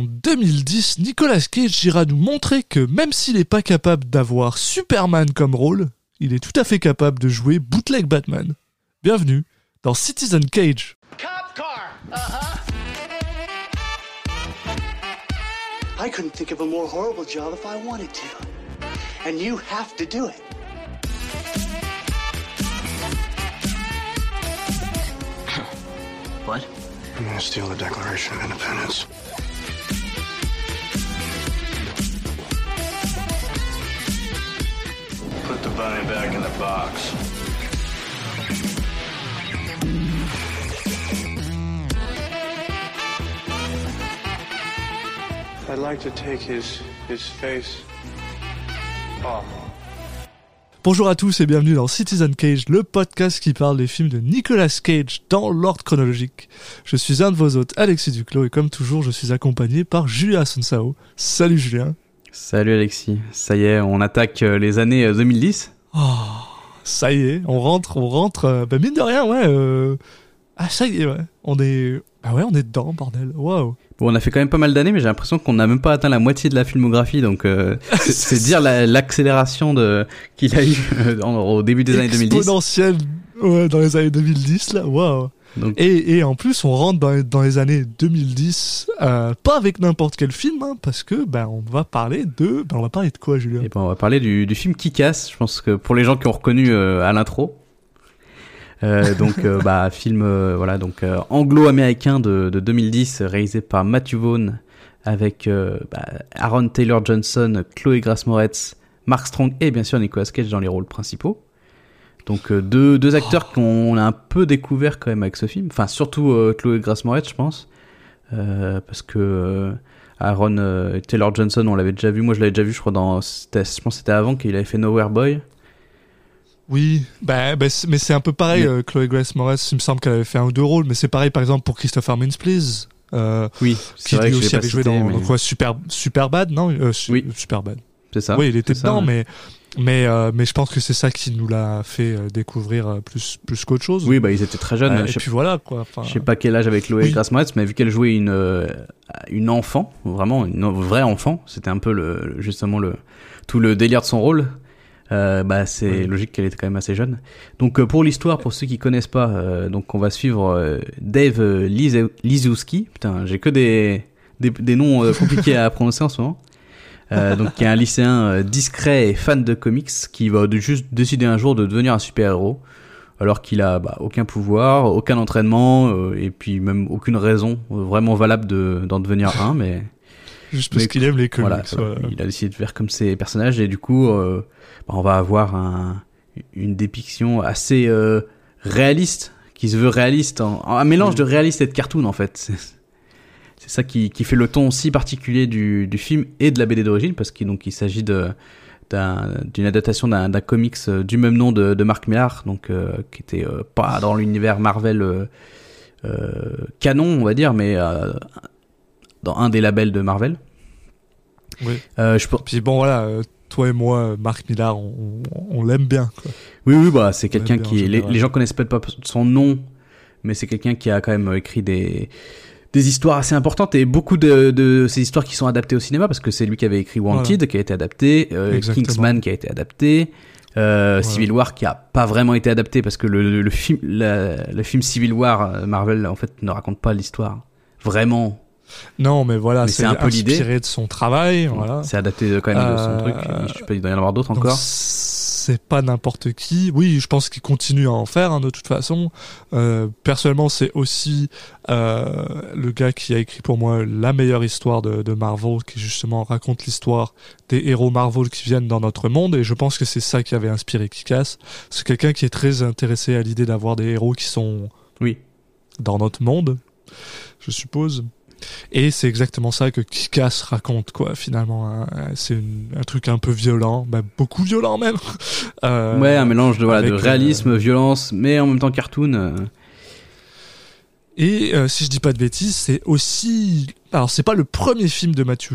en 2010, Nicolas Cage ira nous montrer que même s'il n'est pas capable d'avoir Superman comme rôle, il est tout à fait capable de jouer bootleg Batman. Bienvenue dans Citizen Cage. Cop car. Uh-huh. I couldn't think of a more horrible job if I wanted to. And you have to do it. What? I'm gonna steal the Declaration of Independence. Bunny back in the box. I'd like to take his his face off. Bonjour à tous et bienvenue dans Citizen Cage, le podcast qui parle des films de Nicolas Cage dans l'ordre chronologique. Je suis un de vos hôtes, Alexis Duclos, et comme toujours, je suis accompagné par Julien Sonsao. Salut Julien. Salut Alexis, ça y est, on attaque euh, les années euh, 2010. Oh, ça y est, on rentre, on rentre. euh, bah mine de rien, ouais. euh, Ah ça y est, ouais. On est, ah ouais, on est dedans, bordel. Waouh. Bon, on a fait quand même pas mal d'années, mais j'ai l'impression qu'on n'a même pas atteint la moitié de la filmographie, donc euh, c'est- dire la- l'accélération de qu'il a eu euh, au début des années 2010. Exponentielle, ouais, dans les années 2010 là. Waouh. Donc, Et, et en plus, on rentre dans, dans les années 2010, euh, pas avec n'importe quel film, hein, parce que ben on va parler de, ben on va parler de quoi, Julien? Et ben, on va parler du, du film Kick-Ass. Je pense que pour les gens qui ont reconnu euh, à l'intro. Euh, donc bah film voilà donc anglo-américain de, de 2010 réalisé par Matthew Vaughn avec bah, Aaron Taylor Johnson, Chloé Grace Moretz, Mark Strong et bien sûr Nicolas Cage dans les rôles principaux. Donc euh, deux, deux acteurs qu'on a un peu découvert quand même avec ce film, enfin surtout euh, Chloé Grace Moretz je pense, Euh, parce que Aaron Taylor Johnson on l'avait déjà vu, moi je l'avais déjà vu je crois dans, je pense que c'était avant qu'il avait fait Nowhere Boy. Oui, bah, bah, mais c'est un peu pareil. Mais- Chloé Grace Moretz, il me semble qu'elle avait fait un ou deux rôles, mais c'est pareil par exemple pour Christopher Mintz Please, Oui, qui vrai lui que aussi avait joué cité, dans mais quoi Super Superbad, non? Su- Oui. Superbad. c'est ça. oui, il était ça, dedans, ouais. mais mais euh, mais je pense que c'est ça qui nous l'a fait euh, découvrir euh, plus plus qu'autre chose. Oui, bah ils étaient très jeunes. Euh, et puis voilà quoi. Enfin, Je sais pas quel âge avec Chloé Oui. Moretz, mais vu qu'elle jouait une euh, une enfant, vraiment une vraie enfant, c'était un peu le justement le tout le délire de son rôle. Euh, bah c'est Oui. logique qu'elle était quand même assez jeune. Donc euh, pour l'histoire, pour ceux qui connaissent pas, euh, donc on va suivre euh, Dave Lizowski. Putain, j'ai que des des, des noms compliqués à prononcer en ce moment. Euh, donc qui est un lycéen euh, discret et fan de comics qui va de- juste décider un jour de devenir un super héros alors qu'il a bah, aucun pouvoir, aucun entraînement euh, et puis même aucune raison euh, vraiment valable de d'en devenir un mais juste parce qu'il aime les comics. voilà, voilà. il a décidé de faire comme ses personnages et du coup euh, bah, on va avoir un, une dépiction assez euh, réaliste qui se veut réaliste en, en- un mélange de réaliste et de cartoon en fait c'est ça qui, qui fait le ton si particulier du, du film et de la BD d'origine parce qu'il il s'agit de d'une adaptation d'un comics euh, du même nom de, de Mark Millar donc euh, qui était euh, pas dans l'univers Marvel canon on va dire mais dans un des labels de Marvel Oui. je pense Puis bon voilà, toi et moi, Marc Millard, on, on, on l'aime bien. Quoi. Oui, oui, bah, c'est quelqu'un qui. Les, les gens connaissent peut-être pas son nom, mais c'est quelqu'un qui a quand même écrit des, des histoires assez importantes et beaucoup de, de ces histoires qui sont adaptées au cinéma parce que c'est lui qui avait écrit Wanted qui a été adapté, euh. Kingsman qui a été adapté, euh, Voilà. Civil War qui a pas vraiment été adapté parce que le, le, film, la- le film Civil War euh, Marvel en fait ne raconte pas l'histoire vraiment. Non, mais voilà, c'est un peu l'idée. inspiré de son travail. Voilà. C'est adapté quand même de son Euh, truc. Je sais pas, il doit y en avoir d'autres encore. C'est pas n'importe qui. Oui, je pense qu'il continue à en faire hein, de toute façon. Euh, personnellement, c'est aussi euh, le gars qui a écrit pour moi la meilleure histoire de, de Marvel, qui justement raconte l'histoire des héros Marvel qui viennent dans notre monde. Et je pense que c'est ça qui avait inspiré Kikas. C'est quelqu'un qui est très intéressé à l'idée d'avoir des héros qui sont Oui. dans notre monde, je suppose. Et c'est exactement ça que Kikas raconte, quoi, finalement. hein. C'est un truc un peu violent, bah, beaucoup violent même. Euh, ouais, un mélange de voilà de avec, réalisme, violence, mais en même temps cartoon. euh. Et euh, si je dis pas de bêtises, c'est aussi alors c'est pas le premier film de Matthew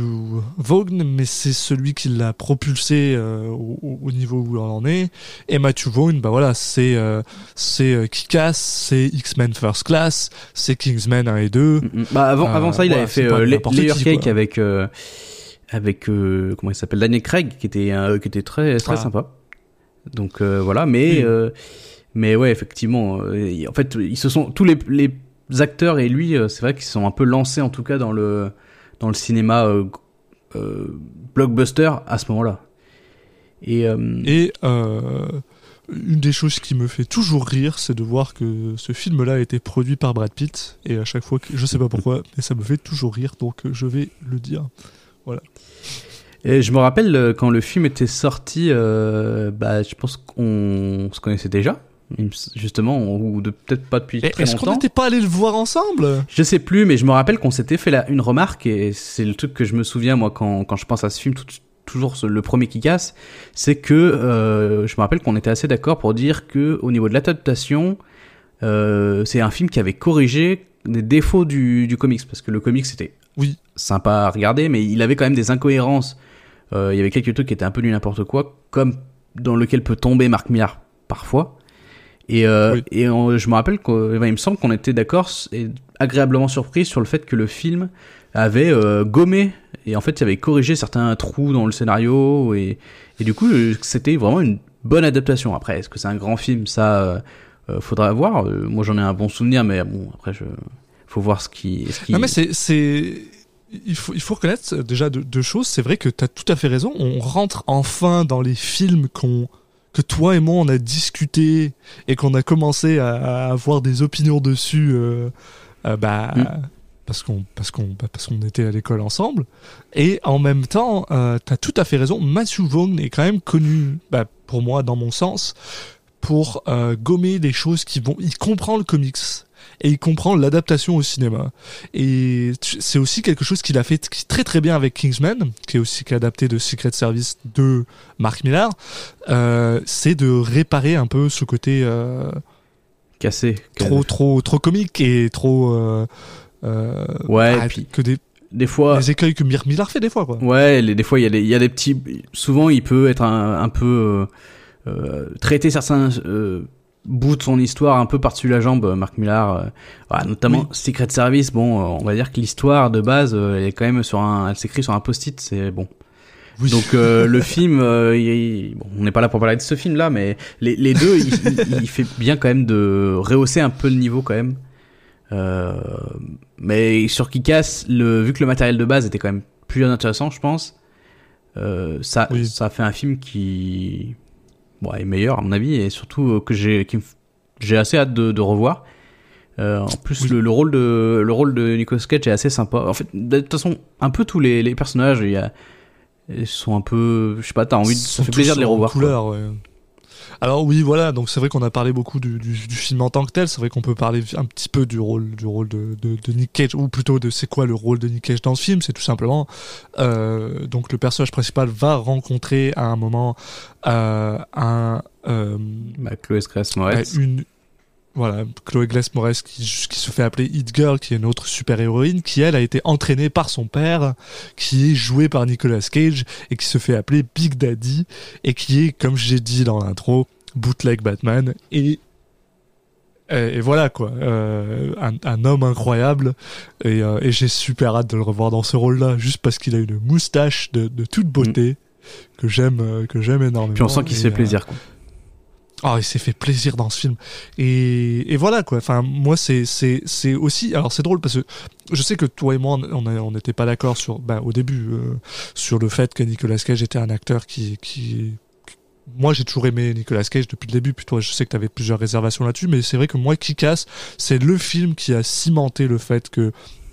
Vaughn, mais c'est celui qui l'a propulsé euh, au, au niveau où on en est. Et Matthew Vaughn, bah voilà, c'est euh, c'est euh, Kick-Ass, c'est X-Men First Class, c'est Kingsman 1 et 2. Mm, mm. Bah avant, Euh, avant ça, il voilà, avait fait euh, Layer Cake quoi. avec euh, avec euh, comment il s'appelle Daniel Craig qui était euh, qui était très très Ah. sympa. Donc euh, voilà, mais Oui. euh, mais ouais, effectivement, euh, en fait, ils se sont tous les les acteurs et lui, euh, c'est vrai qu'ils sont un peu lancés en tout cas dans le dans le cinéma euh, euh, blockbuster à ce moment-là. Et, Et une des choses qui me fait toujours rire, c'est de voir que ce film-là a été produit par Brad Pitt. Et à chaque fois, que, je sais pas pourquoi, mais ça me fait toujours rire, donc je vais le dire. Et je me rappelle quand le film était sorti, euh, bah, je pense qu'on se connaissait déjà, justement, ou de peut-être pas depuis Et très Est-ce qu'on longtemps. n'était pas allé le voir ensemble? Je sais plus, mais je me rappelle qu'on s'était fait la, une remarque et c'est le truc que je me souviens moi quand, quand je pense à ce film, tout- toujours le premier qui casse, c'est que euh, je me rappelle qu'on était assez d'accord pour dire que au niveau de l'adaptation, euh, c'est un film qui avait corrigé des défauts du, du comics parce que le comics c'était Oui. sympa à regarder, mais il avait quand même des incohérences. Euh, il y avait quelques trucs qui étaient un peu du n'importe quoi, comme dans lequel peut tomber Marc Millar parfois. Et, euh, Oui. et on- je me rappelle qu'il me semble qu'on était d'accord et agréablement surpris sur le fait que le film avait euh, gommé et en fait il avait corrigé certains trous dans le scénario et, et du coup euh, c'était vraiment une bonne adaptation. Après, est-ce que c'est un grand film? Ça, euh, euh, faudra voir. Moi j'en ai un bon souvenir, mais bon après je faut voir ce qui. Ce qui... Non mais c'est il faut il faut reconnaître déjà deux, deux choses. C'est vrai que tu as tout à fait raison. On rentre enfin dans les films qu'on que toi et moi on a discuté et qu'on a commencé à, à avoir des opinions dessus. euh, euh, bah Mm. parce qu'on parce qu'on bah, parce qu'on était à l'école ensemble. Et en même temps, euh, tu as tout à fait raison. Matthew Vaughn est quand même connu, bah, pour moi, dans mon sens, pour euh, gommer des choses qui vont. Il comprend le comics et il comprend l'adaptation au cinéma. Et c'est aussi quelque chose qu'il a fait très très bien avec Kingsman, qui est aussi qui est adapté de Secret Service de Mark Millar. Euh, c'est de réparer un peu ce côté euh, cassé. trop trop trop comique et trop euh, euh, Ouais, ah, et puis que des, des fois. des écueils que Mir- Millar fait des fois quoi. Ouais, les, des fois il y a il y a des petits. Souvent il peut être un, un peu euh, euh, traiter certains euh, bouts de son histoire un peu par-dessus la jambe. euh, Marc Millar, euh, voilà, notamment Oui. Secret Service. Bon, euh, on va dire que l'histoire de base, euh, elle est quand même sur un, elle s'écrit sur un post-it. C'est bon. Oui. Donc le film, il- il- bon, on n'est pas là pour parler de ce film-là, mais les, les deux, il, il- il fait bien quand même de rehausser un peu le niveau quand même. Mais sur Kick-Ass, le vu que le matériel de base était quand même plus intéressant, je pense, ça, Oui. ça fait un film qui bon, est meilleur à mon avis et surtout euh, que j'ai j'ai assez hâte de, de revoir. Euh, en plus, Oui. le, le rôle de le rôle de Nicolas Cage est assez sympa. En fait, de toute façon, un peu tous les, les personnages, il y a ils sont un peu, je sais pas, t'as envie, de, ça fait plaisir de les revoir. quoi. couleur, ouais. Alors oui, voilà, donc c'est vrai qu'on a parlé beaucoup du, du, du film en tant que tel, c'est vrai qu'on peut parler un petit peu du rôle du rôle de, de, de Nick Cage, ou plutôt de c'est quoi le rôle de Nick Cage dans ce film, c'est tout simplement, euh, donc le personnage principal va rencontrer à un moment euh, un... Euh, Bah, Chloé Grace Moretz. une voilà Chloé Glass Moretz qui, qui se fait appeler Hit Girl qui est une autre super héroïne qui elle a été entraînée par son père qui est joué par Nicolas Cage et qui se fait appeler Big Daddy et qui est comme j'ai dit dans l'intro bootleg Batman et et, et voilà quoi, euh, un, un homme incroyable et, euh, et j'ai super hâte de le revoir dans ce rôle-là, juste parce qu'il a une moustache de, de toute beauté que j'aime euh, que j'aime énormément. Puis on sent qu'il se fait plaisir. Quoi. Ah, il s'est fait plaisir dans ce film. Et, voilà quoi. Enfin, moi c'est aussi. Alors c'est drôle parce que je sais que toi et moi on n'était pas d'accord sur bah, au début euh, sur le fait que Nicolas Cage était un acteur qui qui moi j'ai toujours aimé Nicolas Cage depuis le début, puis toi je sais que tu avais plusieurs réservations là-dessus, mais c'est vrai que moi Kick-Ass, c'est le film qui a cimenté le fait que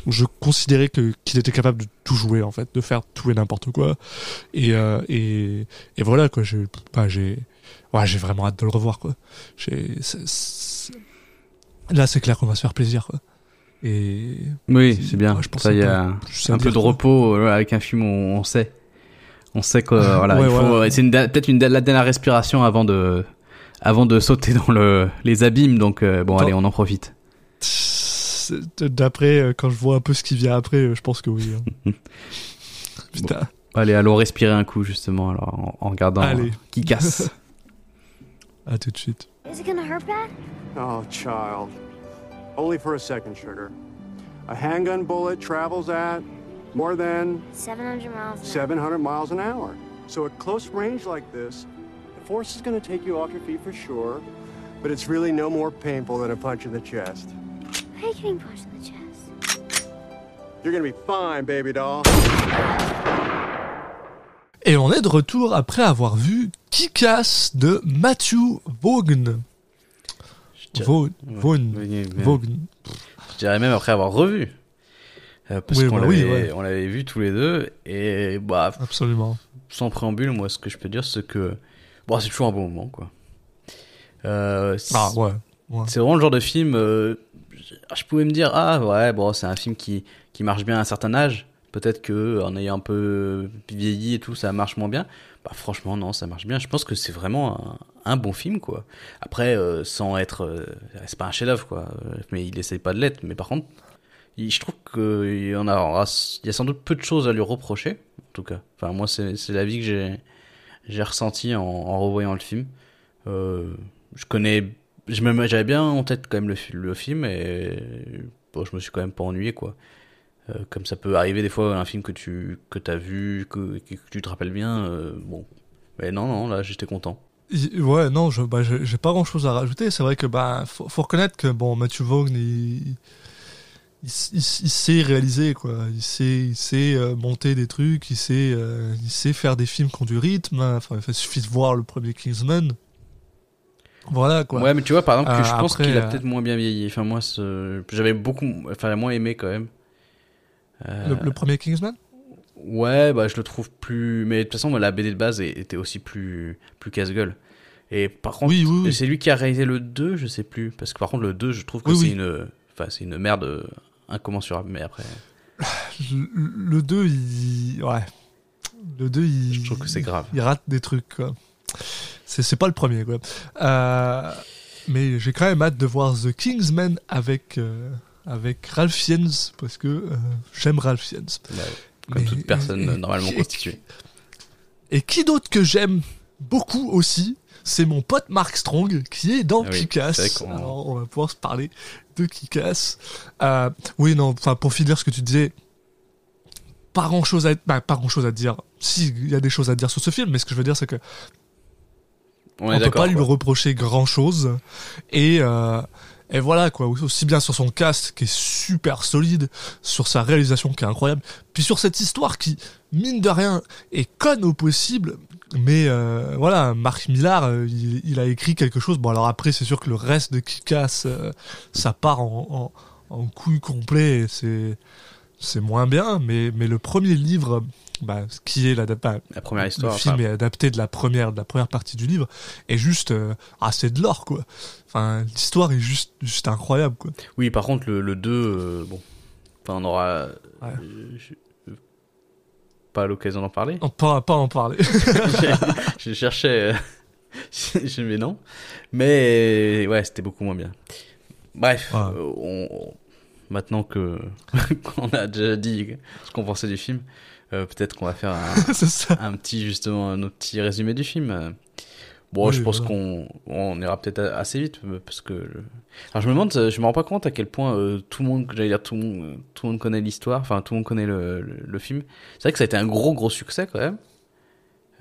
je considérais qu'il était capable de tout jouer en fait, de faire tout et n'importe quoi. Et, euh, et voilà quoi, bah, j'ai ouais, j'ai vraiment hâte de le revoir quoi. Là c'est clair qu'on va se faire plaisir quoi. Et Oui, c'est bien. Ouais, je pense ça, il y a un peu de quoi. repos euh, avec un film on sait. On sait que euh, voilà, Ouais. C'est peut-être une la dernière respiration avant de avant de sauter dans le les abîmes. Donc euh, bon, allez, on en profite. D'après, euh, quand je vois un peu ce qui vient après, euh, je pense que oui. hein. Putain. Allez, allons respirer un coup justement alors en, en regardant Allez. qui casse. À tout de suite. Is it gonna hurt bad? Oh, child. Only for a second, sugar. A handgun bullet travels at more than 700 miles. an hour. 700 miles an hour. So at close range like this, the force is going to take you off your feet for sure, but it's really no more painful than a punch in the chest. Why are you getting punched in the chest? You're going to be fine, baby doll. Et on est de retour après avoir vu Kick-Ass de Matthew Vaughn. Vaughn. Vaughn. Vaughn. Je dirais même après avoir revu. Euh, parce Oui, qu'on bah l'avait oui, ouais. on l'avait vu tous les deux et bah Absolument. sans préambule, moi ce que je peux dire c'est que bon, c'est toujours un bon moment quoi. Euh, c'est- Ah ouais. ouais. C'est vraiment le genre de film. euh, je- je pouvais me dire ah ouais bon c'est un film qui qui marche bien à un certain âge. Peut-être que en ayant un peu vieilli et tout ça marche moins bien. Bah franchement non ça marche bien. Je pense que c'est vraiment un, bon film quoi. Après euh, sans être euh, c'est pas un chef-d'œuvre quoi. Mais il essaye pas de l'être. Mais par contre je trouve qu'il y a il y a sans doute peu de choses à lui reprocher en tout cas. Enfin moi c'est l'avis que j'ai j'ai ressenti en, revoyant le film. Euh, je connais j'avais bien en tête quand même le, le film et bon, je me suis quand même pas ennuyé quoi. Euh, comme ça peut arriver des fois un film que tu que as vu que, que tu te rappelles bien euh, bon mais non non là j'étais content Ouais, non, je, bah, j'ai pas grand chose à rajouter. C'est vrai que, bah, faut, faut reconnaître que, bon, Matthew Vaughn, il, il, sait réaliser, quoi. Il sait, il sait euh, monter des trucs, il sait, euh, il sait faire des films qui ont du rythme. hein. Enfin, il suffit de voir le premier Kingsman. Voilà, quoi. ouais mais tu vois par exemple que je pense qu'il a peut-être moins bien vieilli enfin moi j'avais beaucoup enfin moins aimé quand même Le, le premier Kingsman? Ouais, bah je le trouve plus. Mais de toute façon, la BD de base était aussi plus plus casse-gueule. Et par contre, Oui, oui, oui. c'est lui qui a réalisé le 2, je sais plus. Parce que par contre, le 2, je trouve que c'est une. Enfin, c'est une merde euh, incommensurable. Mais après, le, le 2, il. Ouais. Le 2, il. je trouve que c'est grave. Il rate des trucs, quoi. C'est, c'est pas le premier, quoi. Euh, mais j'ai quand même hâte de voir The Kingsman avec, euh, avec Ralph Fiennes, parce que euh, j'aime Ralph Fiennes. Bah, comme Mais- toute personne et- normalement et- constituée. Et qui d'autre que j'aime beaucoup aussi, c'est mon pote Mark Strong, qui est dans Ah oui, Alors, on va pouvoir se parler de Kick-Ass. Euh, oui, non, pour finir ce que tu disais, pas grand chose à, bah, pas grand chose à dire. Si, il y a des choses à dire sur ce film, mais ce que je veux dire, c'est que On, on peut pas lui reprocher grand chose et euh, et voilà quoi. Aussi bien sur son cast qui est super solide sur sa réalisation qui est incroyable. Puis sur cette histoire qui mine de rien est conne au possible mais euh, voilà Marc Millar euh, il, a écrit quelque chose. Bon alors après c'est sûr que le reste de Kick-Ass euh, ça part en, en, couille complet et c'est c'est moins bien mais mais le premier livre bah, qui est La première histoire. le film enfin, est adapté de la première de la première partie du livre est juste euh, ah c'est de l'or quoi enfin l'histoire est juste juste incroyable quoi Oui, par contre, le, le 2, euh, bon. Enfin, on aura. Ouais. euh, je- Pas l'occasion d'en parler. on pas pas en parler je cherchais. euh, je mais non. Mais ouais, c'était beaucoup moins bien. Bref, Ouais. euh, on, maintenant que qu'on a déjà dit ce qu'on pensait du film, euh, peut-être qu'on va faire un, petit justement un autre petit résumé du film. Euh, Bon, Oui, je pense qu'on on ira peut-être assez vite euh, parce que le- alors je me demande, je me rends pas compte à quel point euh, tout le monde, j'allais dire tout le monde, tout le monde connaît l'histoire, enfin tout le monde connaît le, le, le film. C'est vrai que ça a été un gros gros succès quand même.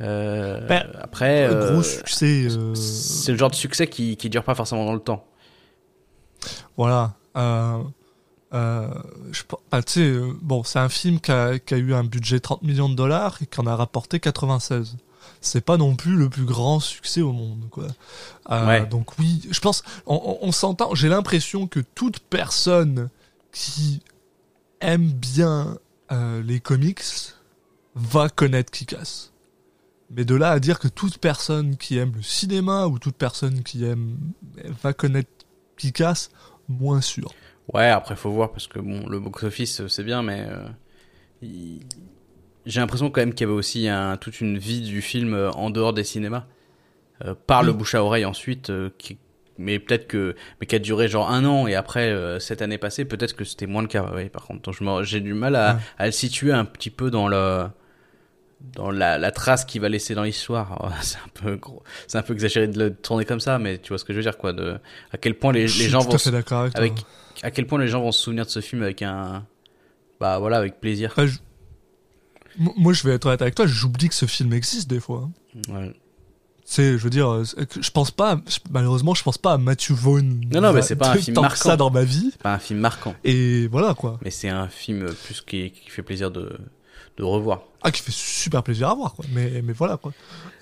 Euh, Ben, après, euh, gros succès c'est le genre de succès qui qui dure pas forcément dans le temps. voilà euh, je ah, euh, bon c'est un film qui a, qui a eu un budget 30 millions de dollars et qui en a rapporté 96 c'est pas non plus le plus grand succès au monde quoi. Euh, Ouais. donc oui je pense on, on- on s'entend j'ai l'impression que toute personne qui aime bien euh, les comics va connaître Kick-Ass. Mais de là à dire que toute personne qui aime le cinéma ou toute personne qui aime va connaître Kick-Ass moins sûr Ouais, après faut voir parce que bon, le box office euh, c'est bien, mais euh, il- j'ai l'impression quand même qu'il y avait aussi un, toute une vie du film euh, en dehors des cinémas, euh, par le bouche à oreille ensuite, qui, mais peut-être que mais qui a duré genre un an et après cette année passée peut-être que c'était moins le cas oui par contre j'ai du mal à, Ouais. à le situer un petit peu dans le dans la, la trace qu'il va laisser dans l'histoire Oh, c'est un peu gros c'est un peu exagéré de le tourner comme ça mais tu vois ce que je veux dire quoi de à quel point les, les gens vont avec, avec. À quel point les gens vont se souvenir de ce film avec un bah voilà avec plaisir je- Mo- Moi, je vais être honnête avec toi, j'oublie que ce film existe des fois. hein. Ouais. C'est, je veux dire, euh, je pense pas, je- malheureusement, je pense pas à Matthew Vaughn. Non, non, mais c'est pas un film marquant. ça dans ma vie. pas un film marquant Et voilà, quoi. mais c'est un film plus qui, qui fait plaisir de de revoir Ah, qui fait super plaisir à voir, quoi. Mais, mais voilà, quoi.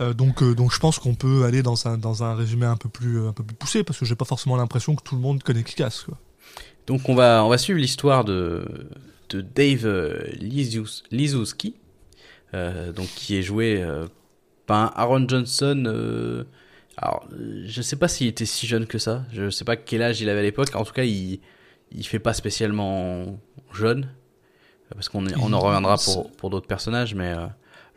Euh, donc, euh, donc, je pense qu'on peut aller dans un, dans un résumé un peu plus, un peu plus poussé, parce que j'ai pas forcément l'impression que tout le monde connaît Kick-Ass, quoi. Donc on va on va suivre l'histoire de de Dave euh, Lizowski, euh, donc qui est joué euh, par Aaron Johnson. euh, alors je sais pas s'il était si jeune que ça. Je sais pas quel âge il avait à l'époque. En tout cas il il fait pas spécialement jeune parce qu'on on en reviendra pour pour d'autres personnages, mais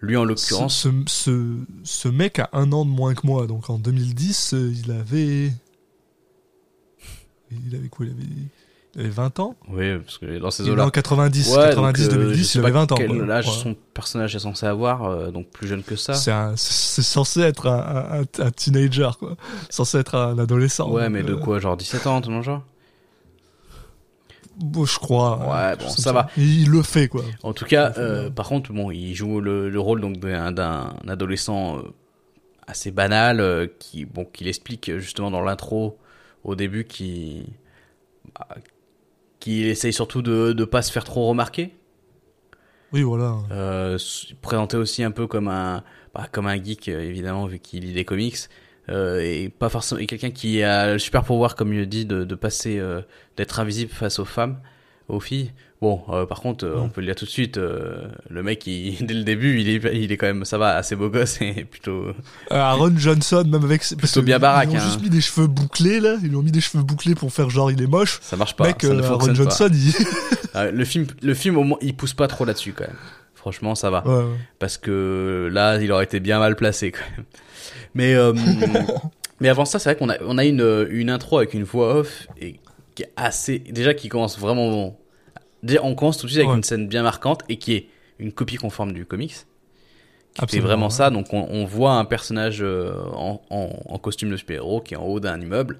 lui en Ce, l'occurrence. ce, ce, ce mec a un an de moins que moi, donc en 2010, euh, il avait. Il avait quoi? Il avait, avait 20 ans Oui, parce que dans ces eaux-là. en 90, Ouais, 90, donc, euh, je 2010, sais il avait pas 20 ans. Quel quoi. âge Ouais. son personnage est censé avoir, euh, donc plus jeune que ça. C'est censé être un, un- un teenager, quoi. Censé être un adolescent. Ouais, mais de euh, quoi Genre 17 ans, tout le genre bon, je crois. Ouais, quelque bon, ça va. Il, il le fait, quoi. En tout cas, Ouais, euh, ouais. par contre, bon, il joue le, le rôle donc d'un adolescent assez banal qui, bon, qu'il explique justement dans l'intro au début qui, bah, qui essaye surtout de de pas se faire trop remarquer. Oui, voilà. Euh, présenté aussi un peu comme un bah, comme un geek euh, évidemment vu qu'il lit des comics euh, et pas forcément et quelqu'un qui a le super pouvoir comme il le dit de, de passer euh, d'être invisible face aux femmes aux filles bon euh, par contre euh, Ouais. on peut le dire tout de suite euh, le mec il, dès le début il est il est quand même ça va assez beau gosse et plutôt Aaron Johnson, même avec. ses- parce Plutôt que bien baraque, Ils ont hein. juste mis des cheveux bouclés, là. Ils lui ont mis des cheveux bouclés pour faire genre il est moche. ça marche pas Mec, ça ne Aaron pas Johnson, il. Euh, le film le film au moins il pousse pas trop là-dessus quand même franchement ça va ouais, ouais. parce que là, il aurait été bien mal placé quand même. Mais mais avant ça, c'est vrai qu'on a on a une une intro avec une voix off et qui est assez déjà qui commence vraiment déjà on commence tout de suite avec Ouais. une scène bien marquante et qui est une copie conforme du comics. Absolument, vraiment ouais. ça, donc on, on voit un personnage euh, en, en, en costume de super-héros qui est en haut d'un immeuble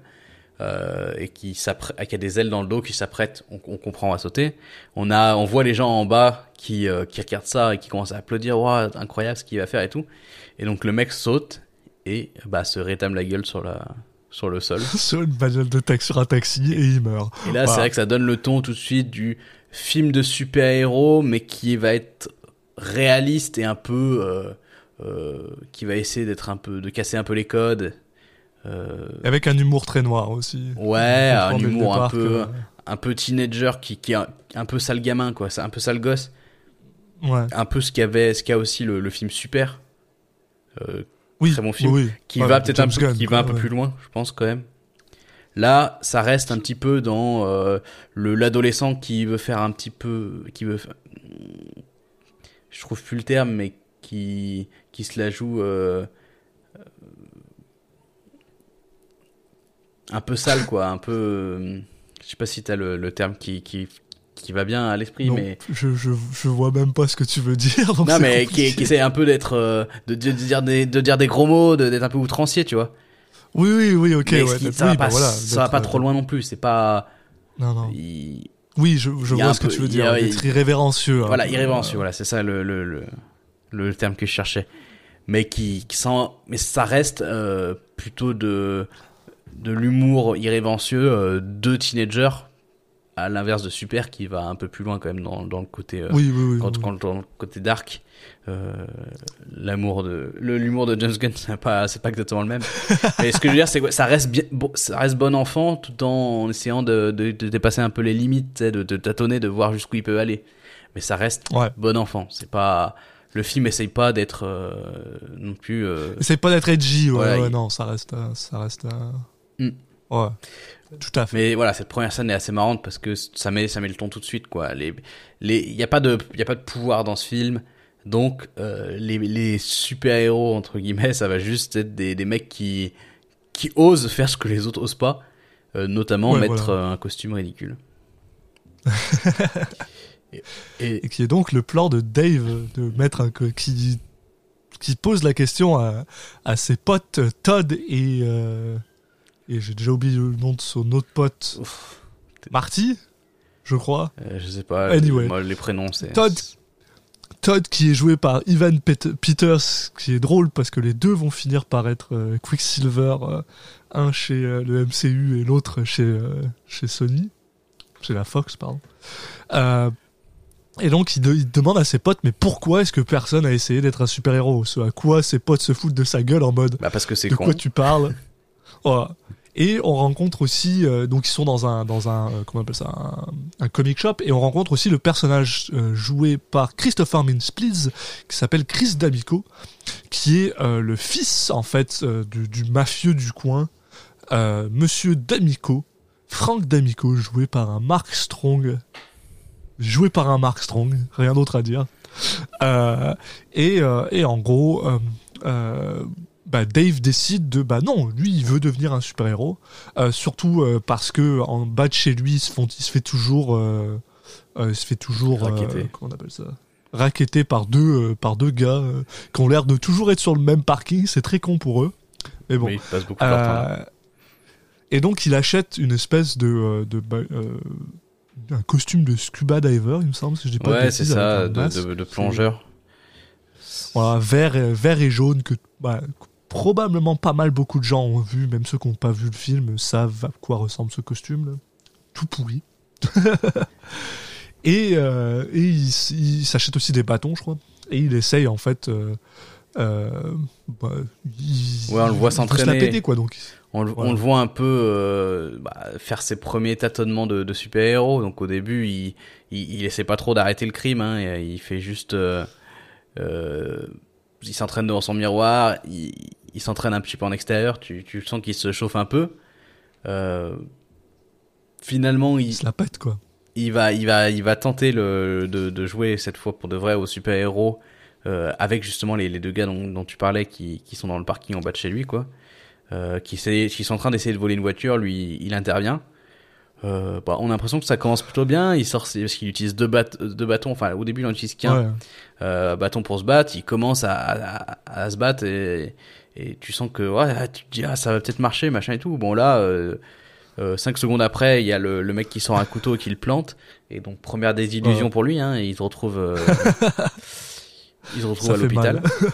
euh, et qui, a des ailes dans le dos, qui s'apprête, on, on comprend, à sauter. On a, on voit les gens en bas qui, euh, qui regardent ça et qui commencent à applaudir, waouh, incroyable ce qu'il va faire et tout. Et donc le mec saute et bah se rétame la gueule sur la sur le sol. Sur une bagnole de taxi sur un taxi et il meurt. Et là, c'est vrai que ça donne le ton tout de suite du film de super-héros, mais qui va être réaliste et un peu, euh, euh, qui va essayer d'être un peu, de casser un peu les codes. Euh, Avec un humour très noir aussi. ouais, un humour un peu, que- un peu teenager qui, qui est un, un peu sale gamin, quoi. C'est un peu sale gosse. Ouais. Un peu ce qu'avait, ce qu'a aussi le, le film Super. Oui, Très bon film. oui, qui Ouais, va peut-être un peu, qui va un peu plus loin, je pense quand même. Là, ça reste un petit peu dans euh, le l'adolescent qui veut faire un petit peu, qui veut, je trouve plus le terme, mais qui qui se la joue euh, euh, un peu sale quoi, un peu, je sais pas si t'as le, le terme qui qui qui va bien à l'esprit, mais je, je, je vois même pas ce que tu veux dire. donc non mais qui, qui essaie un peu d'être euh, de, de dire des de dire des gros mots, de- d'être un peu outrancier, tu vois. Oui, oui, oui, ok. Mais ouais, ce qui- d'être- ça oui, va bah pas, voilà, ça va pas euh, trop loin non plus. C'est pas. Non, non. il- Oui, je, vois ce que tu veux dire. a- D'être irrévérencieux. hein. Voilà, irrévérencieux. Voilà, c'est ça le, le, le, le terme que je cherchais. Mais qui, qui sent, mais ça reste euh, plutôt de de l'humour irrévérencieux euh, de teenagers, à l'inverse de Super qui va un peu plus loin quand même dans, dans le côté. euh, Oui, oui, oui. quand, oui. quand dans le côté dark, euh, l'amour de l'humour de James Gunn, c'est pas c'est pas exactement le même. Mais ce que je veux dire, c'est que ça reste bien, bon, ça reste bon enfant, tout en essayant de, de, de dépasser un peu les limites, de, de tâtonner, de voir jusqu'où il peut aller. Mais ça reste Ouais. bon enfant. C'est pas le film essaye pas d'être euh, non plus. euh, Essaye pas d'être edgy, ouais, Voilà, ouais, il- non, ça reste, ça reste. Mm. Ouais, tout à fait. Mais voilà, cette première scène est assez marrante parce que ça met, ça met le ton tout de suite, quoi. Les, les, y a pas de, y a pas de pouvoir dans ce film. Donc, euh, les, les super-héros, entre guillemets, ça va juste être des, des mecs qui, qui ose faire ce que les autres osent pas, euh, notamment Ouais, mettre voilà. euh, un costume ridicule. et, et- et qui est donc le plan de Dave de mettre un qui qui pose la question à, à ses potes Todd et euh, et j'ai déjà oublié le nom de son autre pote. Ouf, Marty je crois. Euh, je sais pas, Anyway. moi, les prénoms c'est. Todd. Todd qui est joué par Ivan Pet- Peters qui est drôle parce que les deux vont finir par être euh, Quicksilver euh, un chez euh, le MCU et l'autre chez chez Sony. Chez la Fox pardon. Et donc il, de- il demande à ses potes mais pourquoi est-ce que personne a essayé d'être un super héros ce à quoi ses potes se foutent de sa gueule en mode Bah parce que c'est de con. quoi tu parles? Et on rencontre aussi, euh, donc ils sont dans un, dans un, euh, comment on appelle ça, un, comic shop, et on rencontre aussi le personnage euh, joué par Christopher Mintz-Please, qui s'appelle Chris D'Amico, qui est le fils en fait du, mafieux du coin, Monsieur D'Amico, Frank D'Amico, joué par un Mark Strong, joué par un Mark Strong, rien d'autre à dire. Et, et en gros, bah, Dave décide de bah non, lui il veut devenir un super héros, surtout euh, parce que en bas de chez lui il se, font, il se fait toujours, euh, euh, il se fait toujours, euh, comment on appelle ça, raquetté par deux euh, par deux gars euh, qui ont l'air de toujours être sur le même parking, c'est très con pour eux, mais bon. Oui, ils passent beaucoup de leur temps là. Euh, et donc il achète une espèce de, euh, de ba- euh, un costume de scuba diver, il me semble, si je dis pas Ouais, c'est ça, de, masque. de, de plongeur. Voilà, vert, et- vert et jaune que bah, probablement pas mal beaucoup de gens ont vu, même ceux qui n'ont pas vu le film savent à quoi ressemble ce costume. là. Tout pourri. et euh, et il, s'achète aussi des bâtons, je crois. Et il essaye en fait. euh, euh, bah, il, Ouais, on le voit se s'entraîner. péter, quoi. Donc On, on le voit un peu euh, bah, faire ses premiers tâtonnements de, de super-héros. Donc au début, il, il, il essaie pas trop d'arrêter le crime. Hein, et, il fait juste... euh, il s'entraîne devant son miroir, il, il s'entraîne un petit peu en extérieur, tu, tu sens qu'il se chauffe un peu. Euh, finalement, il, il se la pète, quoi. il va, il va, il va tenter le, de, de jouer cette fois pour de vrai au super héros euh, avec justement les, les deux gars dont, dont tu parlais qui, qui sont dans le parking en bas de chez lui, quoi. Euh, qui, sont en train d'essayer de voler une voiture, lui, il intervient. Euh, bah, on a l'impression que ça commence plutôt bien. Il sort, parce qu'il utilise deux, bat- deux bâtons. Enfin, au début, il en utilise qu'un Ouais. euh, bâton pour se battre. Il commence à, à, à se battre et, et tu sens que ouais, tu te dis ah ça va peut-être marcher, machin et tout. Bon là, euh, euh, cinq secondes après, il y a le, le mec qui sort un couteau et qui le plante. Et donc première désillusion Ouais. pour lui, hein, et il se retrouve, euh, il se retrouve Ça à l'hôpital. mal.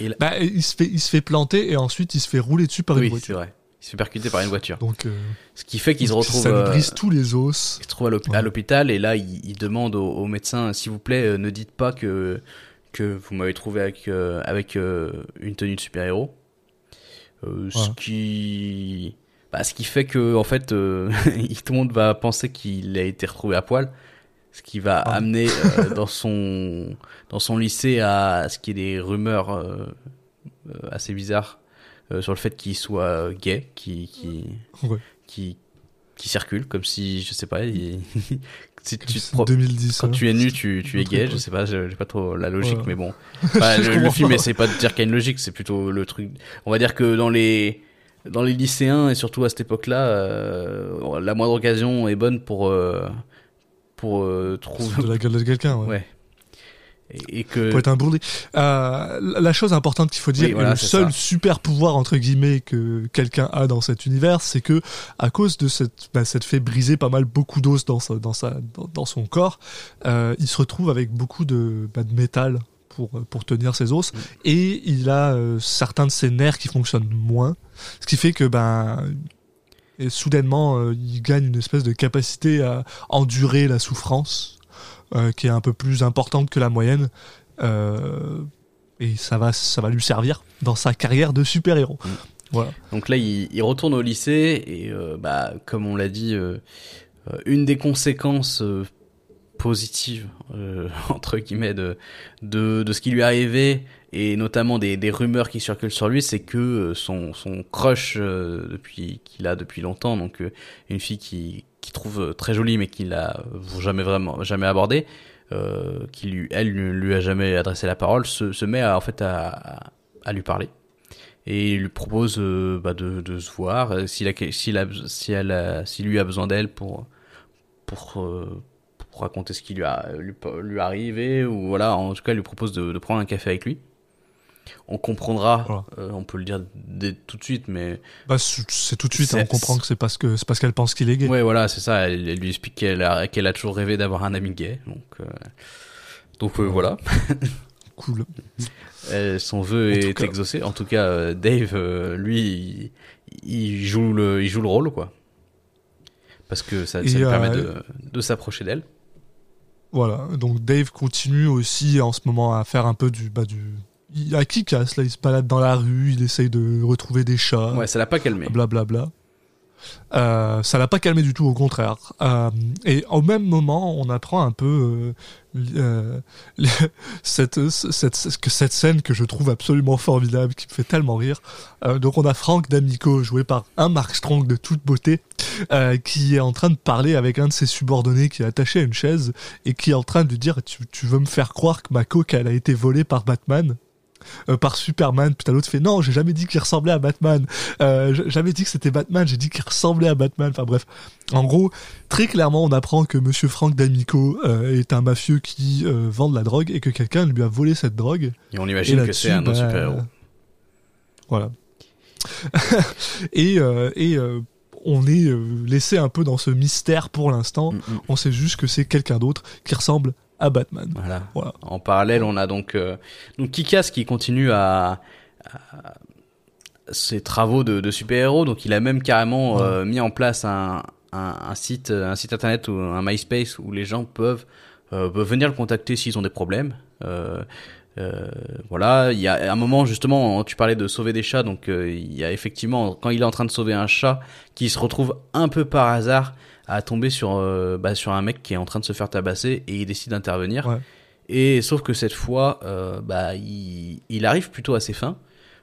Et là- Bah, il, se fait, il se fait planter et ensuite il se fait rouler dessus par une oui, c'est voiture. vrai. Il se fait percuter par une voiture. Donc, euh, Ce qui fait qu'il se retrouve. ça lui brise tous les os. Il se trouve à Ouais. l'hôpital et là il, il demande au, au médecin s'il vous plaît ne dites pas que que vous m'avez trouvé avec euh, avec euh, une tenue de super héros euh, ce qui bah, ce qui fait que en fait tout le monde va penser qu'il a été retrouvé à poil ce qui va Ah. amener dans son dans son lycée à ce qui est des rumeurs assez bizarres sur le fait qu'il soit gay qui qui Ouais. qui qui circule comme si je sais pas il- si tu te pro- 2010. quand hein. tu es nu tu, tu es gay je sais pas j'ai pas trop la logique Ouais. mais bon Enfin, le, le film essaie pas de dire qu'il y a une logique c'est plutôt le truc on va dire que dans les dans les lycéens et surtout à cette époque là la moindre occasion est bonne pour euh, pour euh, trouver de la gueule de quelqu'un. Ouais. ouais et, et que Pour être un bourré. Euh, la- chose importante qu'il faut dire, Oui, voilà, et le seul ça. super pouvoir entre guillemets que quelqu'un a dans cet univers, c'est que à cause de cette, bah, cette fait briser pas mal beaucoup d'os dans sa, dans sa, dans, son corps, euh, il se retrouve avec beaucoup de, bah, de métal pour pour tenir ses os, Mm. et il a euh, certains de ses nerfs qui fonctionnent moins, ce qui fait que ben et soudainement euh, il gagne une espèce de capacité à endurer la souffrance euh, qui est un peu plus importante que la moyenne euh, et ça va ça va lui servir dans sa carrière de super héros Mm. voilà Donc là, il, il retourne au lycée et euh, bah, comme on l'a dit, une des conséquences positives euh, entre guillemets de, de de ce qui lui est arrivé et notamment des, des rumeurs qui circulent sur lui, c'est que son son crush euh, depuis qu'il a depuis longtemps, donc euh, une fille qui qui trouve euh, très jolie mais qu'il a jamais vraiment jamais abordé, euh, qui lui elle lui a jamais adressé la parole, se, met à, en fait à, lui parler. Et il lui propose euh, bah, de, se voir s'il a s'il a si elle a, lui a besoin d'elle pour pour, raconter ce qui lui a lui, lui arrivé ou voilà en tout cas il lui propose de prendre un café avec lui on comprendra Voilà. euh, on peut le dire dès tout de suite mais Bah, c'est tout de suite, C'est- on comprend que c'est parce que c'est parce qu'elle pense qu'il est gay. ouais voilà c'est ça elle, elle lui explique qu'elle a qu'elle a toujours rêvé d'avoir un ami gay donc euh, donc euh, voilà Cool. Son vœu En est cas. exaucé. En tout cas, Dave, lui, il, il joue le, il joue le rôle, quoi. Parce que ça, lui permet de, de s'approcher d'elle. Voilà. Donc Dave continue aussi en ce moment à faire un peu du bah du il a qui casse là, il se balade dans la rue, il essaye de retrouver des chats. Ouais, ça l'a pas calmé. blablabla. Euh, ça l'a pas calmé du tout, au contraire. Euh, et au même moment, on apprend un peu euh, euh, cette, cette, scène que je trouve absolument formidable, qui me fait tellement rire. Donc on a Frank D'Amico, joué par un Mark Strong de toute beauté, qui est en train de parler avec un de ses subordonnés qui est attaché à une chaise et qui est en train de lui dire tu, tu veux me faire croire que ma coque elle a été volée par Batman? Euh, par Superman. Puis t'as l'autre fait non, j'ai jamais dit qu'il ressemblait à Batman. Euh, jamais dit que c'était Batman, j'ai dit qu'il ressemblait à Batman. Enfin bref, en gros, très clairement, on apprend que Monsieur Frank D'Amico euh, est un mafieux qui euh, vend de la drogue et que quelqu'un lui a volé cette drogue. Et on Et imagine que c'est un bah, super-héros. Voilà. et et on est laissé un peu dans ce mystère pour l'instant. Mm, mm. On sait juste que c'est quelqu'un d'autre qui ressemble à Batman. Voilà. Voilà. En parallèle, on a donc euh, donc Kikas qui continue à, à ses travaux de, de super-héros. Donc, il a même carrément euh, mis en place un, un, un site un site internet ou un MySpace où les gens peuvent euh, peuvent venir le contacter s'ils ont des problèmes. Euh, voilà, il y a un moment justement, tu parlais de sauver des chats, donc euh, il y a effectivement quand il est en train de sauver un chat qui se retrouve un peu par hasard à tomber sur euh, bah, sur un mec qui est en train de se faire tabasser et il décide d'intervenir. Ouais. Et sauf que cette fois, euh, bah il, il arrive plutôt à ses fins,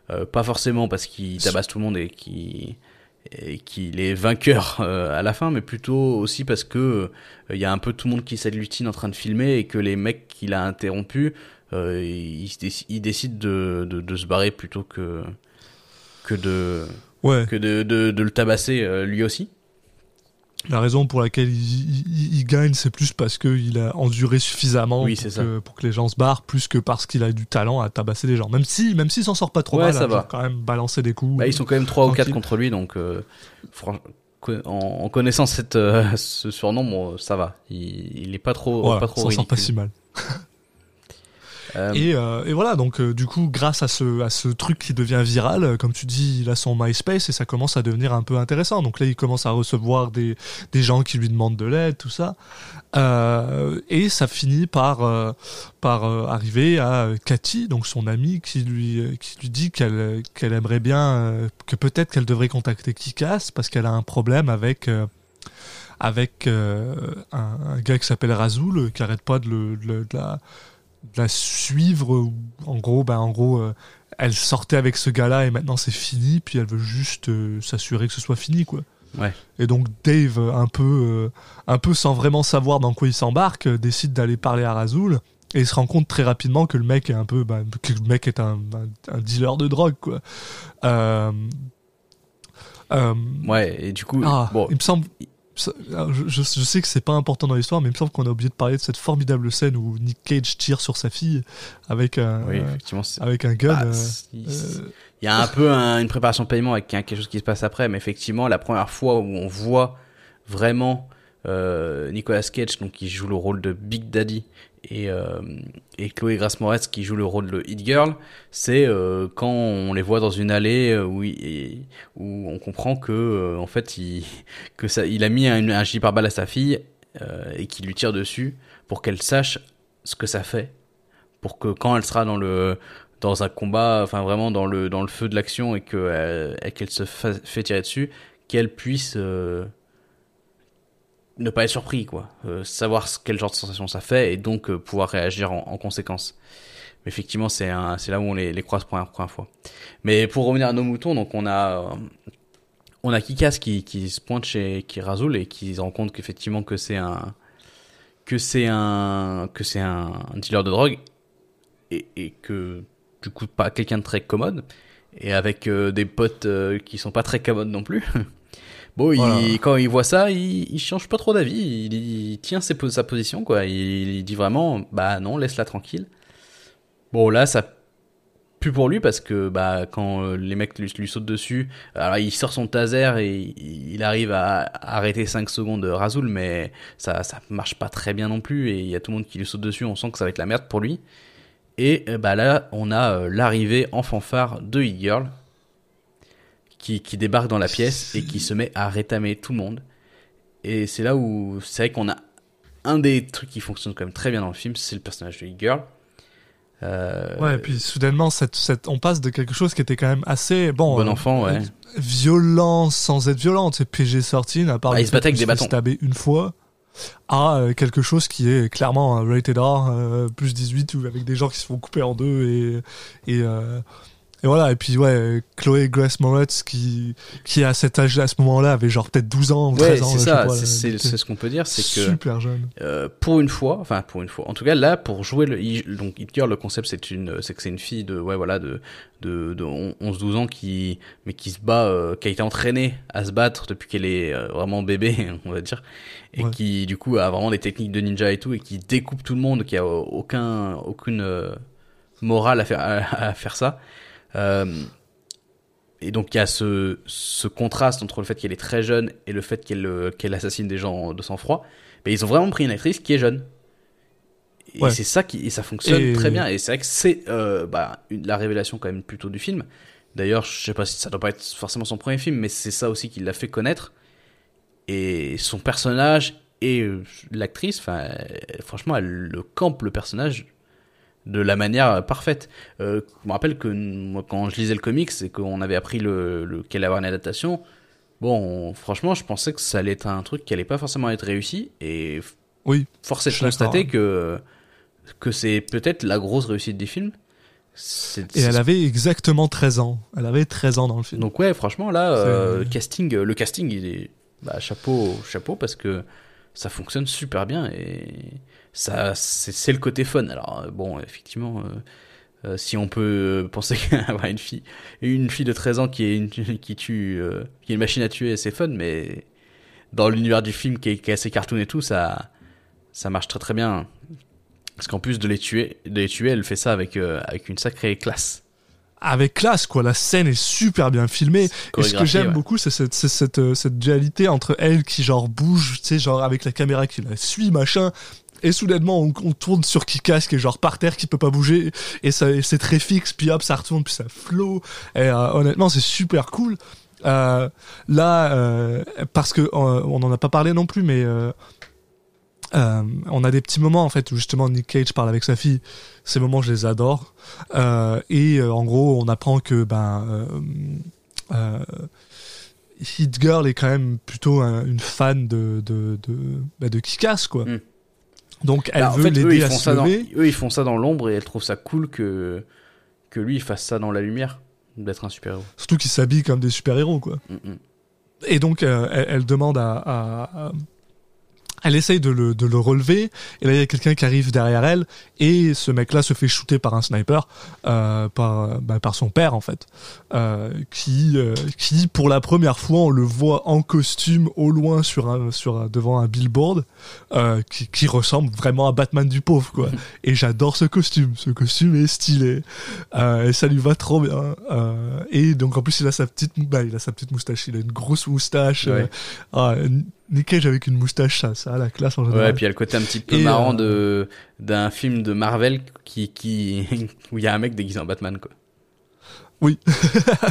Euh, pas forcément parce qu'il tabasse tout le monde et qu'il et qu'il est vainqueur euh, à la fin, mais plutôt aussi parce que euh, il y a un peu tout le monde qui s'agglutine en train de filmer et que les mecs qu'il a interrompus, euh, ils, ils décident de, de, de se barrer plutôt que que de Ouais. que de, de, de le tabasser lui aussi. La raison pour laquelle il, il- il gagne, c'est plus parce qu'il a enduré suffisamment Oui, pour, que, pour que les gens se barrent, plus que parce qu'il a du talent à tabasser les gens. Même si, même s'il s'en sort pas trop Ouais, mal, ça hein, va. quand même balancer des coups. Bah, ils sont quand même trois ou quatre Tranquille. contre lui, donc euh, en, connaissant cette euh, ce surnom, bon, ça va. Il, il est pas trop Voilà, pas trop s'en sort pas si mal. Euh, Et, euh, et voilà, donc euh, du coup, grâce à ce, à ce truc qui devient viral, comme tu dis, il a son MySpace et ça commence à devenir un peu intéressant. Donc là, il commence à recevoir des, des gens qui lui demandent de l'aide, tout ça. Et ça finit par, par arriver à Cathy, donc son amie, qui lui, qui lui dit qu'elle qu'elle aimerait bien, que peut-être qu'elle devrait contacter Kikas parce qu'elle a un problème avec... avec un, gars qui s'appelle Razoul, qui arrête pas de, le, de la, la suivre. En gros, ben, en gros, euh, elle sortait avec ce gars-là et maintenant c'est fini. Puis elle veut juste euh, s'assurer que ce soit fini, quoi. Ouais. Et donc Dave, euh, un peu, un peu sans vraiment savoir dans quoi il s'embarque, décide d'aller parler à Razoul. Et il se rend compte très rapidement que le mec est un peu, ben, que le mec est un, un- un dealer de drogue, quoi. Euh, euh, ouais, et du coup, ah, bon, il me semble. Ça- Je, sais que c'est pas important dans l'histoire, mais il me semble qu'on a oublié de parler de cette formidable scène où Nick Cage tire sur sa fille avec un, oui, effectivement, c'est- avec un gun. bah, euh, euh, Il y a un peu un- une préparation de paiement avec un- quelque chose qui se passe après, mais effectivement, la première fois où on voit vraiment euh, Nicolas Cage, donc qui joue le rôle de Big Daddy, et, euh, et Chloé Grace Moretz qui joue le rôle de Hit Girl, c'est euh, quand on les voit dans une allée euh, où, où on comprend que euh, en fait il que ça il a mis un, un gilet pare-balles à sa fille euh, et qu'il lui tire dessus pour qu'elle sache ce que ça fait. Pour que quand elle sera dans le dans un combat, enfin vraiment dans le dans le feu de l'action et que euh, qu'elle se fa- fait tirer dessus, qu'elle puisse ne pas être surpris quoi, Euh, savoir quel genre de sensation ça fait et donc euh, pouvoir réagir en, en conséquence. Mais effectivement, c'est là où on les, les croise pour la première fois. Mais pour revenir à nos moutons, donc on a euh, on a Kikas qui qui se pointe chez qui Razoul et qui se rend compte qu'effectivement que c'est un que c'est un que c'est un dealer de drogue et, et que du coup pas quelqu'un de très commode et avec des potes euh, qui sont pas très commodes non plus. Bon, Voilà. il, quand il voit ça, il, il change pas trop d'avis. Il, il tient ses, sa position, quoi. Il, dit vraiment, bah non, laisse-la tranquille. Bon, là, ça pue pour lui parce que bah quand euh, les mecs lui, lui sautent dessus, alors il sort son taser et il, arrive à, arrêter 5 secondes Razul, mais ça ça marche pas très bien non plus et il y a tout le monde qui lui saute dessus. On sent que ça va être la merde pour lui. Et euh, bah là, on a euh, l'arrivée en fanfare de Hit Girl qui, qui débarque dans la pièce et qui se met à rétamer tout le monde. Et c'est là où c'est vrai qu'on a un des trucs qui fonctionne quand même très bien dans le film, c'est le personnage de Girl. Euh, Ouais, et puis soudainement, cette, cette, on passe de quelque chose qui était quand même assez bon, bon euh, enfant, ouais. violent sans être violent. C'est PG-13, à part Bah, il se battait avec des se bâtons. taber une fois, à euh, quelque chose qui est clairement un rated R, euh, plus 18, ou avec des gens qui se font couper en deux et et euh, et voilà, et puis ouais, Chloé Grace Moretz qui, qui à cet âge, à ce moment-là, avait genre peut-être 12 ans ou Ouais, 13 ans. c'est ça, c'est- ce qu'on peut dire, c'est que Super jeune. euh, pour une fois, enfin pour une fois, en tout cas là pour jouer le il- donc Girl, le concept c'est une c'est que c'est une fille de ouais voilà de de, de 11-12 ans qui mais qui se bat euh, qui a été entraînée à se battre depuis qu'elle est euh, vraiment bébé, on va dire et Ouais. qui du coup a vraiment des techniques de ninja et tout et qui découpe tout le monde qui a aucun aucune euh, morale à faire à, à faire ça. Euh, et donc il y a ce, ce contraste entre le fait qu'elle est très jeune et le fait qu'elle euh, qu'elle assassine des gens de sang-froid. Mais ils ont vraiment pris une actrice qui est jeune. Et Ouais. c'est ça qui et ça fonctionne Et- très bien. Et c'est vrai que c'est euh, bah, une- la révélation quand même plutôt du film. D'ailleurs, je sais pas si ça doit pas être forcément son premier film, mais c'est ça aussi qui l'a fait connaître. Et son personnage et l'actrice, enfin, franchement, elle le campe le personnage de la manière parfaite. Euh, je me rappelle que moi, quand je lisais le comics et qu'on avait appris le, le qu'elle allait avoir une adaptation, bon, on- franchement, je pensais que ça allait être un truc qui allait pas forcément être réussi et Oui. force est de constater hein. que que c'est peut-être la grosse réussite du film. C'est- Et elle avait exactement 13 ans. Elle avait 13 ans dans le film. donc ouais, franchement là, euh, casting, le casting, il est bah, chapeau, chapeau parce que ça fonctionne super bien et ça, c'est le côté fun. Alors euh, bon, effectivement, euh, euh, si on peut penser qu'avoir une fille, une fille de 13 ans qui est une, qui tue, qui est une machine à tuer, c'est fun, mais dans l'univers du film qui est, qui est assez cartoon et tout, ça, ça marche très très bien. Parce qu'en plus de les tuer, de les tuer, elle fait ça avec avec une sacrée classe. Avec classe quoi. La scène est super bien filmée. Et ce que j'aime ouais. beaucoup c'est cette c'est cette euh, cette dualité entre elle qui genre bouge tu sais genre avec la caméra qui la suit machin. Et soudainement on, on tourne sur Kikas qui est genre par terre qui peut pas bouger. Et ça et c'est très fixe. Puis hop ça retourne puis ça flow. Et euh, honnêtement c'est super cool. Euh, là euh, parce que euh, on n'en a pas parlé non plus mais euh, on a des petits moments en fait où justement Nick Cage parle avec sa fille. Ces moments, je les adore. Euh, et euh, en gros, on apprend que ben Hit Girl est quand même plutôt un- une fan de de de, bah, de Kick-Ass, quoi. Mm. Donc elle Bah, en veut fait, eux, ils à font se ça dans, lever. eux, ils font ça dans l'ombre et elle trouve ça cool que, que lui, il fasse ça dans la lumière, d'être un super-héros. Surtout qu'ils s'habillent comme des super héros, quoi. Mm, mm. Et donc, elle, elle demande à, à- à- Elle essaye de le, de le relever, et là, il y a quelqu'un qui arrive derrière elle, et ce mec-là se fait shooter par un sniper, euh, par, bah, par son père, en fait, euh, qui, euh, qui, pour la première fois, on le voit en costume, au loin, sur un, sur un- devant un billboard, euh, qui, qui ressemble vraiment à Batman du pauvre, quoi. et j'adore ce costume, ce costume est stylé, euh, et ça lui va trop bien. euh, et donc, en plus, il a sa petite, bah, il a sa petite moustache, il a une grosse moustache, Ouais. ah, Nick Cage avec une moustache, ça, ça a la classe en général. Ouais, et puis il y a le côté un petit peu Et, marrant euh, de d'un film de Marvel qui, qui où il y a un mec déguisé en Batman quoi. Oui.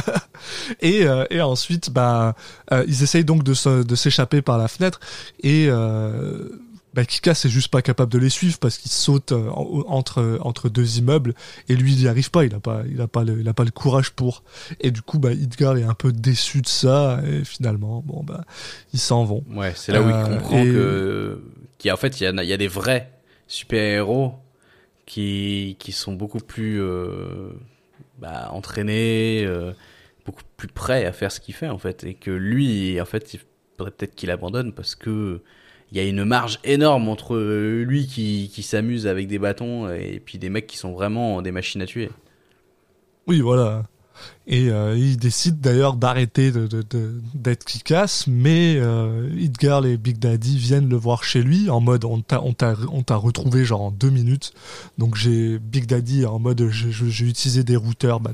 et, euh, et ensuite, bah, euh, ils essayent donc de, s'échapper par la fenêtre et euh, bah, Kika c'est juste pas capable de les suivre parce qu'il saute euh, en- entre entre deux immeubles et lui il y arrive pas, il a pas il a pas le il a pas le courage pour. Et du coup, bah, Edgar est un peu déçu de ça et finalement, bon bah, ils s'en vont. Ouais, c'est là où il Euh, comprend et- que qu'il y a en fait il y a, il y a des vrais super-héros qui qui sont beaucoup plus euh, bah, entraînés, euh, beaucoup plus prêts à faire ce qu'il fait en fait et que lui en fait il faudrait peut-être qu'il abandonne parce que il y a une marge énorme entre lui qui, qui s'amuse avec des bâtons et puis des mecs qui sont vraiment des machines à tuer. Oui, voilà. Et euh, il décide d'ailleurs d'arrêter de, de, de- d'être mais euh, Girl et Big Daddy viennent le voir chez lui en mode on t'a retrouvé genre en deux minutes. Donc j'ai Big Daddy en mode j'ai utilisé des routeurs, bah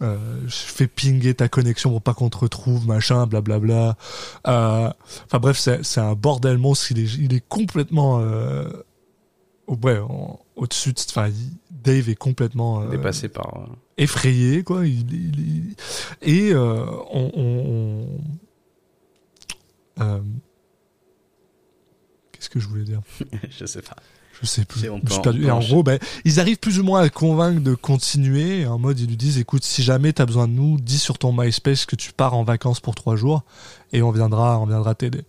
euh, je fais pinguer ta connexion pour pas qu'on te retrouve, machin, blablabla. Euh, Enfin bref, c'est un bordel monstre. Il est, complètement au-dessus. de- Enfin, Dave est complètement euh, Dépassé par. euh, effrayé, quoi. Il, il- il- et euh, on, on- on- qu'est-ce que je voulais dire? Je sais pas. Je sais plus. On Je suis perdu. Et en gros, ben, ils arrivent plus ou moins à le convaincre de continuer. En mode, ils lui disent, écoute, si jamais t'as besoin de nous, dis sur ton MySpace que tu pars en vacances pour trois jours et on viendra, on viendra t'aider.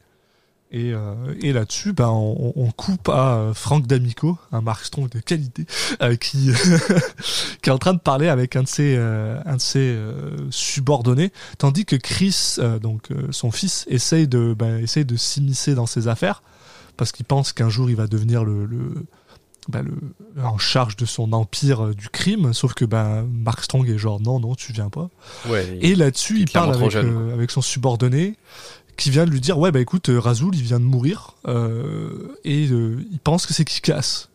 Et, euh, et là-dessus, ben, on, on coupe à euh, Frank D'Amico, un Mark Strong de qualité, euh, qui, qui est en train de parler avec un de ses, euh, un de ses subordonnés, tandis que Chris, donc son fils, essaye de, ben, essaye de s'immiscer dans ses affaires parce qu'il pense qu'un jour il va devenir le, le, bah, le en charge de son empire du crime. Sauf que ben Mark Strong est genre non non tu viens pas. Ouais. Et là-dessus, il parle avec son subordonné qui vient de lui dire ouais bah écoute euh, Razoul il vient de mourir euh, et euh, il pense que c'est qui casse.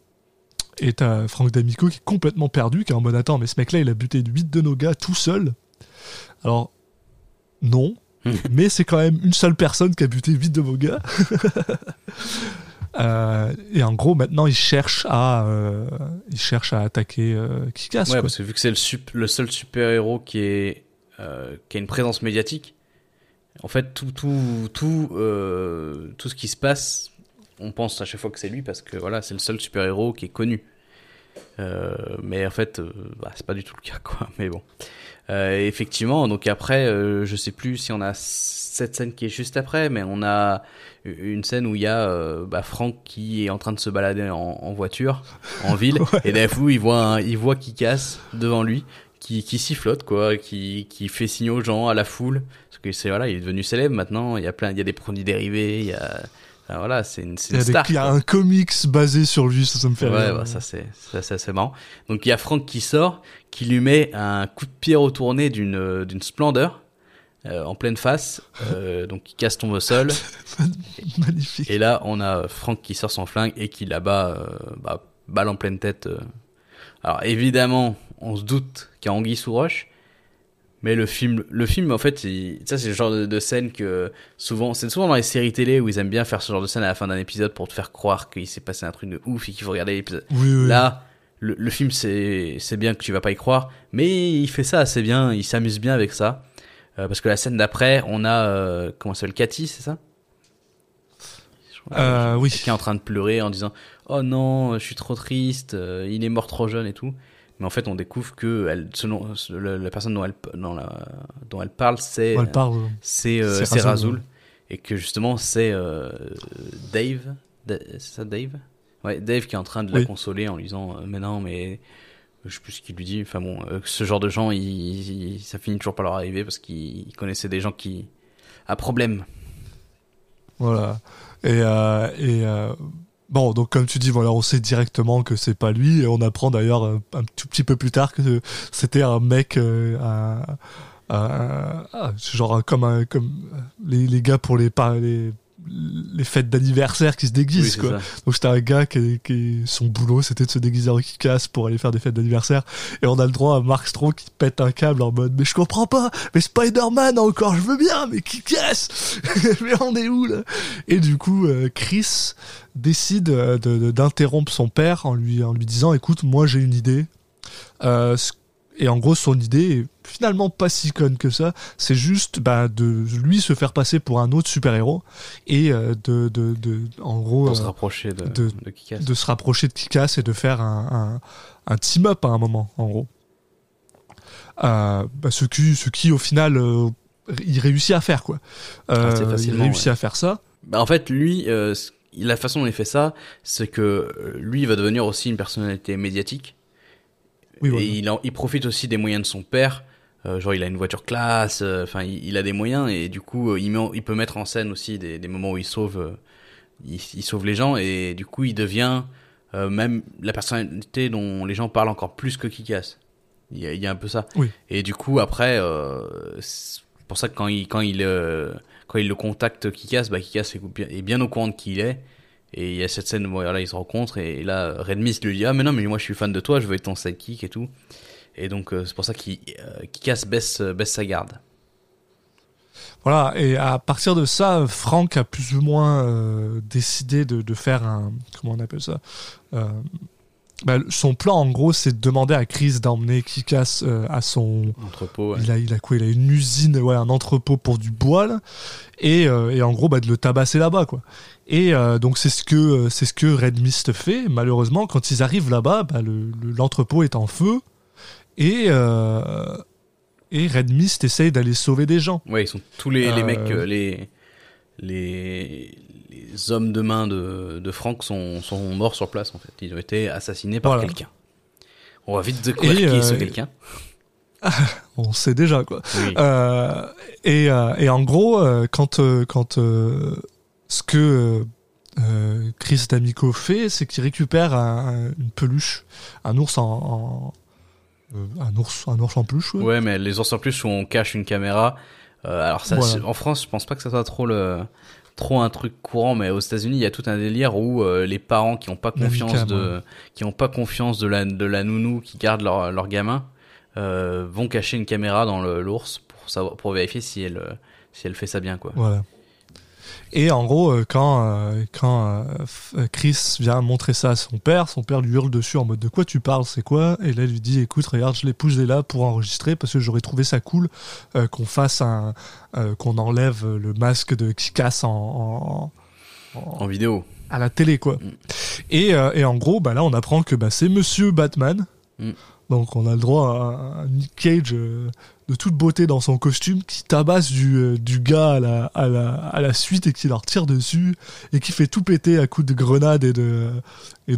Et t'as Frank D'Amico qui est complètement perdu, qui est en mode attends mais ce mec là il a buté 8 de nos gars tout seul. Alors non, mais c'est quand même une seule personne qui a buté 8 de vos gars. Euh, et en gros, maintenant, il cherche à, il cherche à attaquer euh, Kikas. Ouais, quoi. parce que vu que c'est le, seul super-héros qui, est, euh, qui a une présence médiatique, en fait, tout, tout, tout, euh, tout ce qui se passe, on pense à chaque fois que c'est lui parce que voilà, c'est le seul super-héros qui est connu. Euh, mais en fait, euh, bah, c'est pas du tout le cas, quoi. Mais bon. Euh, effectivement, donc après, je sais plus si on a cette scène qui est juste après, mais on a une scène où il y a bah, Franck qui est en train de se balader en, en voiture en ville et d'un coup il voit un- il voit qui casse devant lui qui, qui sifflote quoi qui, qui fait signe aux gens à la foule parce que c'est voilà il est devenu célèbre maintenant il y a plein il y a des produits dérivés il y a enfin, voilà c'est une, c'est Il y une des- star il y a un comics basé sur lui, ça, ça me fait Ouais, rire. bah, ça c'est c'est marrant. Donc il y a Franck qui sort, qui lui met un coup de pied retourné d'une euh, d'une splendeur euh, en pleine face, euh, donc qui casse tombe au sol. Magnifique. Et là on a Franck qui sort son flingue et qui là-bas euh, bah, balle en pleine tête. Alors évidemment on se doute qu'il y a Anguille sous roche. Mais le film, le film en fait, il- ça c'est le genre de, de scène que souvent, c'est souvent dans les séries télé où ils aiment bien faire ce genre de scène à la fin d'un épisode pour te faire croire qu'il s'est passé un truc de ouf et qu'il faut regarder l'épisode. Oui, oui. Là, le, le film, c'est bien que tu vas pas y croire, mais il fait ça assez bien, il s'amuse bien avec ça. Euh, parce que la scène d'après, on a, euh, comment ça s'appelle, Cathy, c'est ça? Euh, oui. Qui est en train de pleurer en disant Oh non, je suis trop triste, euh, il est mort trop jeune et tout. Mais en fait, on découvre que elle, selon la, la personne dont elle, dont la, dont elle parle, c'est c'est euh, Razoul. Et que justement, c'est euh, Dave. Da- C'est ça, Dave? Ouais, Dave qui est en train de la Oui. consoler en lui disant euh, Mais non, mais. Je sais plus ce qu'il lui dit. Enfin bon, ce genre de gens, il, il- ça finit toujours par leur arriver parce qu'ils connaissaient des gens qui. à problème. Voilà. Et, et bon, donc comme tu dis, voilà, on sait directement que c'est pas lui, et on apprend d'ailleurs euh, un tout petit peu plus tard que c'était un mec, euh, un, un- genre comme comme les, les gars pour les les les fêtes d'anniversaire qui se déguisent Oui, quoi. ça. Donc c'était un gars qui, qui son boulot c'était de se déguiser en kick-ass pour aller faire des fêtes d'anniversaire et on a le droit à Mark Strong qui pète un câble en mode mais je comprends pas mais Spider-Man encore je veux bien mais kick-ass mais on est où là? Et du coup euh, Chris décide euh, d'interrompre son père en lui en lui disant écoute moi j'ai une idée Euh, ce- et en gros son idée est finalement pas si conne que ça c'est juste bah, de lui se faire passer pour un autre super héros et euh, de, de, de en gros Pour se euh, rapprocher de, de- de, Kick-Ass. de se rapprocher de Kikas et de faire un, un, un team-up à un moment, en gros. Euh, bah, ce, qui, ce qui, au final, euh, il réussit à faire, quoi. Euh, Assez il réussit ouais. à faire ça. Bah, en fait, lui, euh, la façon dont il fait ça, c'est que euh, lui, il va devenir aussi une personnalité médiatique. Oui, et il, en- il profite aussi des moyens de son père. Euh, genre, il a une voiture classe. euh, Enfin, il, il a des moyens et du coup, euh, il, met en- il peut mettre en scène aussi des, des moments où il sauve, il, il sauve les gens et du coup, il devient même la personnalité dont les gens parlent encore plus que Kikas. Il y a, il y a un peu ça. Oui. Et du coup, après, c'est pour ça que quand il, quand il, quand il le contacte, Kikas, bah, Kikas est bien au courant de qui il est. Et il y a cette scène où voilà, ils se rencontrent et là, Red Mist lui dit Ah, mais non, mais moi je suis fan de toi, je veux être ton sidekick et tout. Et donc, euh, c'est pour ça qu'il euh, Kikas baisse, baisse sa garde. Voilà, et à partir de ça, Frank a plus ou moins euh, décidé de, de faire un. Comment on appelle ça Euh, bah, Son plan, en gros, c'est de demander à Chris d'emmener Kikas euh, à son. Entrepôt, ouais. Il, a, il a quoi Il a une usine, ouais, un entrepôt pour du bois, là, et, euh, et en gros, bah, de le tabasser là-bas, quoi. Et euh, donc, c'est ce, que, euh, c'est ce que Red Mist fait. Malheureusement, quand ils arrivent là-bas, bah, le- le- l'entrepôt est en feu, et. euh, et Red Mist essaye d'aller sauver des gens. Ouais, ils sont tous les, les mecs, les, les, les hommes de main de, de Frank sont, sont morts sur place en fait. Ils ont été assassinés par Voilà. quelqu'un. On va vite découvrir qui est ce quelqu'un. On sait déjà quoi. Oui. Et, et en gros, quand quand ce que euh, euh, Chris D'Amico fait, c'est qu'il récupère un- un- une peluche, un ours en, en- euh, un ours un ours en peluche. ouais. Ouais, mais les ours en plus où on cache une caméra. euh, alors ça, Voilà. en France, je pense pas que ça soit trop le trop un truc courant, mais aux États-Unis, il y a tout un délire où euh, les parents qui ont pas confiance de qui ont pas confiance de la de la nounou qui garde leur leur gamin euh, vont cacher une caméra dans le- l'ours pour savoir pour vérifier si elle si elle fait ça bien quoi. Voilà. Et en gros, euh, quand, euh, quand euh, Chris vient montrer ça à son père, son père lui hurle dessus en mode de quoi tu parles, c'est quoi? Et là, il lui dit écoute, regarde, je l'ai poussé là pour enregistrer parce que j'aurais trouvé ça cool qu'on fasse un. qu'on enlève le masque de Kikas en, en- en- En vidéo. à la télé, quoi. Mm. Et, et en gros, bah là, on apprend que bah, c'est Monsieur Batman. Mm. Donc, on a le droit à un Nick Cage euh, de toute beauté dans son costume qui tabasse du, euh, gars à la, suite et qui leur tire dessus et qui fait tout péter à coups de grenades et de et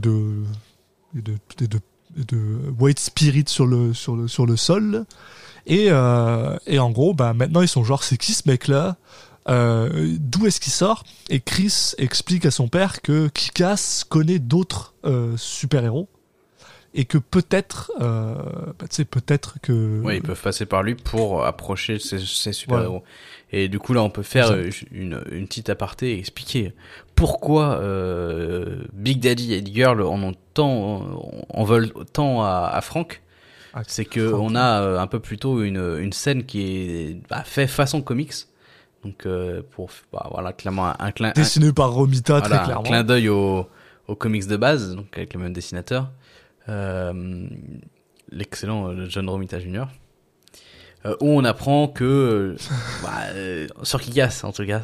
white spirit sur le sol. Et, euh, et en gros, bah maintenant ils sont genre c'est qui ce mec là euh, D'où est-ce qu'il sort? Et Chris explique à son père que Kikas connaît d'autres euh, super-héros et que peut-être, euh, bah, tu sais, peut-être que Ouais, ils peuvent passer par lui pour approcher ces, ces super-héros. Et du coup, là, on peut faire euh, une, une petite aparté et expliquer pourquoi euh, Big Daddy et It Girl en ont tant, en veulent tant à, à Frank. Ah, C'est que Frank, on a euh, un peu plus tôt une, une scène qui est bah, fait façon comics. Donc, euh, pour, bah, voilà, clairement, un, un clin, un- dessiné par Romita voilà, très un clairement. clin d'œil au, au comics de base, donc avec le même dessinateur, l'excellent euh, John Romita Jr. Euh, où on apprend que euh, bah, euh, sur Kikas en tout cas,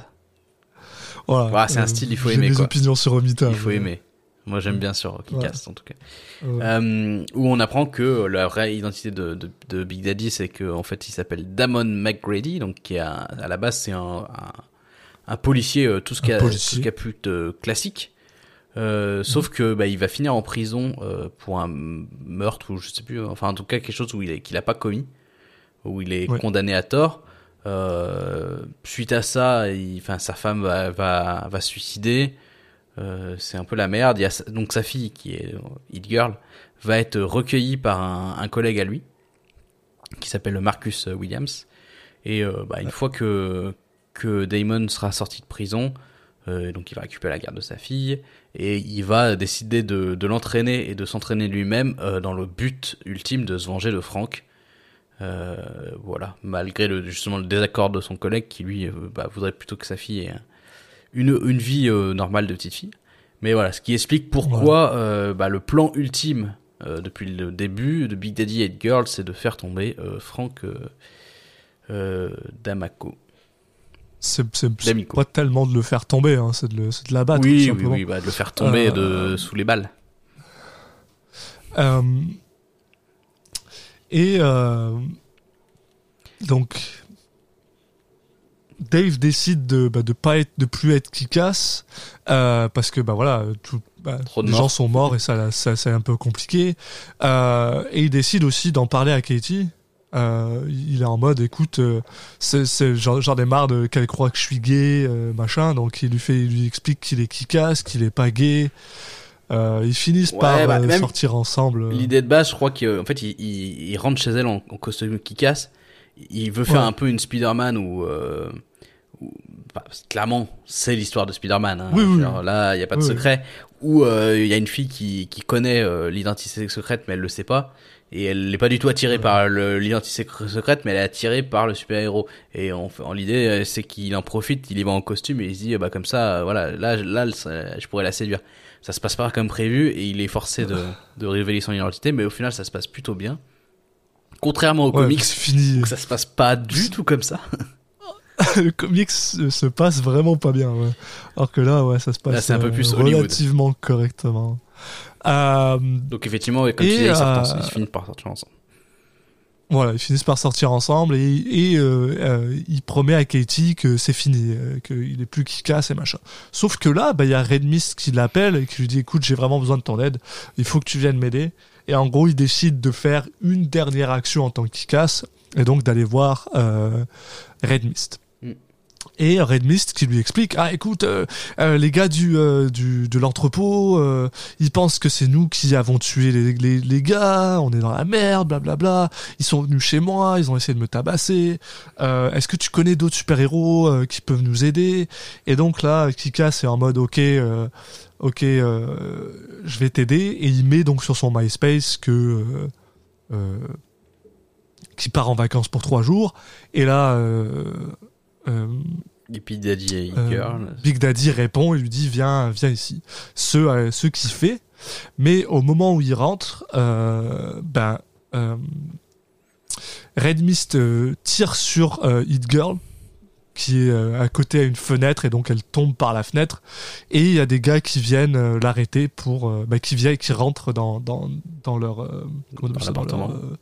Voilà. Voilà, c'est un style, il faut aimer, mes quoi. opinions sur Romita. il faut aimer. Moi j'aime bien sur Kikas en tout cas. Ouais. Euh, où on apprend que la vraie identité de, de, de Big Daddy, c'est que en fait, il s'appelle Damon McGrady, donc qui à la base c'est un, un, un policier, euh, tout ce Un qui a, qui a plus de classique. Euh, Sauf que bah, il va finir en prison euh, pour un meurtre ou je sais plus, enfin en tout cas quelque chose où il est qu'il a pas commis, où il est Ouais. condamné à tort. Euh, suite à ça, il, enfin sa femme va va, va se suicider. Euh, c'est un peu la merde. Il y a donc sa fille qui est euh, Hit Girl va être recueillie par un, un collègue à lui qui s'appelle Marcus Williams. Et euh, bah, une fois que que Damon sera sorti de prison, euh, donc il va récupérer la garde de sa fille et il va décider de, de l'entraîner et de s'entraîner lui-même euh, dans le but ultime de se venger de Frank. Euh, voilà, malgré le, justement le désaccord de son collègue qui lui euh, bah, voudrait plutôt que sa fille ait un- une, une vie normale de petite fille. Mais voilà, ce qui explique pourquoi bah, le plan ultime depuis le début de Big Daddy et Girl, c'est de faire tomber Frank euh, Damaco. C'est pas tellement de le faire tomber, hein, c'est de, de l'abattre. oui, oui, oui, bah, de le faire tomber Euh, de, sous les balles. Euh, et euh, donc Dave décide de bah, de pas être de plus être euh, parce que bah voilà tout, bah, les gens sont morts et ça ça c'est un peu compliqué euh, et il décide aussi d'en parler à Katie euh, il est en mode écoute euh, j'en ai marre de qu'elle croit que je suis gay euh, machin donc il lui fait il lui explique qu'il est Kikas qu'il est pas gay ils finissent Ouais, par bah, sortir ensemble. L'idée de base, je crois qu'en fait, il, il, il rentre chez elle en, en costume casse. Il veut faire Ouais. un peu une Spider-Man où, où- bah, clairement, c'est l'histoire de Spider-Man. Hein. Oui, oui, Là, il n'y a pas de secret. Où il y a une fille qui, qui connaît l'identité secrète, mais elle le sait pas. Et elle n'est pas du tout attirée par l'identité secr- secrète, mais elle est attirée par le super-héros. Et en, en l'idée, euh, c'est qu'il en profite, il y va en costume et il se dit, bah, comme ça, euh, voilà, là, là, je pourrais la séduire. Ça se passe pas comme prévu et il est forcé de, de révéler son identité, mais au final, ça se passe plutôt bien. Contrairement aux Ouais, comics, fini. ça se passe pas du tout comme ça. le comics se, se passe vraiment pas bien. Ouais. Alors que là, ouais, ça se passe Là, un peu euh, plus Hollywood. relativement correctement. Euh, Donc effectivement, comme tu Et, disais, ils, sortent euh, ils finissent par sortir ensemble. voilà, ils finissent par sortir ensemble et, et euh, euh, il promet à Katie que c'est fini, euh, qu'il est plus qui casse et machin. Sauf que là, bah, il y a Red Mist qui l'appelle et qui lui dit écoute, j'ai vraiment besoin de ton aide, il faut que tu viennes m'aider. Et en gros, il décide de faire une dernière action en tant que casse et donc d'aller voir Red Mist. Mm. Et Red Mist qui lui explique ah écoute euh, euh, les gars du, euh, du de l'entrepôt euh, ils pensent que c'est nous qui avons tué les, les, les gars on est dans la merde blablabla ils sont venus chez moi ils ont essayé de me tabasser. Euh, est-ce que tu connais d'autres super héros qui peuvent nous aider? Et donc là Kika c'est en mode ok ok je vais t'aider et il met donc sur son MySpace que qui part en vacances pour trois jours. Et là Et puis Daddy et euh, Girl. Big Daddy répond et lui dit viens viens ici. Ce euh, ce qu'il fait. Mais au moment où il rentre euh, ben euh, Red Mist euh, tire sur euh, Hit Girl qui est euh, à côté à une fenêtre et donc elle tombe par la fenêtre. Et il y a des gars qui viennent euh, l'arrêter pour euh, bah, qui viennent qui rentrent dans dans dans leur euh, Dans leur, euh,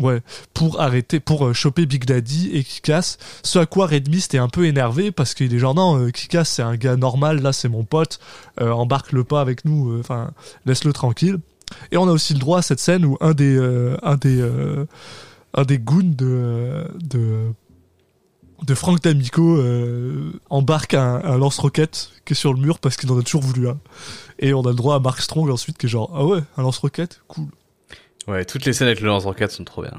Ouais, pour arrêter, pour euh, choper Big Daddy et Kikas. Ce à quoi Red Mist est un peu énervé parce qu'il est genre non, euh, Kikas c'est un gars normal, là c'est mon pote, euh, embarque-le pas avec nous, enfin laisse-le tranquille. Et on a aussi le droit à cette scène où un des goons de de Frank D'Amico embarque un, un lance-roquette qui est sur le mur parce qu'il en a toujours voulu un. Et on a le droit à Mark Strong ensuite qui est genre ah ouais un lance-roquette? Cool. Ouais, toutes les scènes avec le lance-roquette sont trop bien.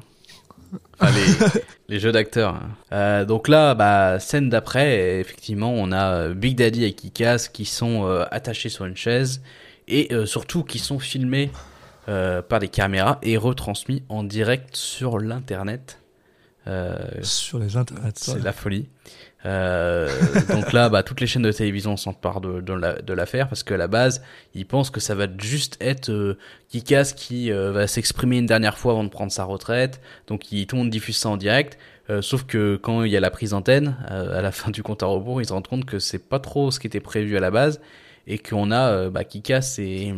Enfin, les, les jeux d'acteurs. Euh, donc là, bah, scène d'après, effectivement, on a euh, Big Daddy et Kikas qui sont euh, attachés sur une chaise et euh, surtout qui sont filmés par des caméras et retransmis en direct sur l'internet. Sur les internets. c'est ouais. la folie. Euh, donc là, bah, toutes les chaînes de télévision s'emparent de, de, la- de l'affaire parce qu'à la base, ils pensent que ça va juste être euh, Kikas qui euh, va s'exprimer une dernière fois avant de prendre sa retraite. Donc ils, tout le monde diffuse ça en direct. Euh, sauf que quand il y a la prise d'antenne, euh, à la fin du compte à rebours, ils se rendent compte que c'est pas trop ce qui était prévu à la base et qu'on a euh, bah, Kikas et,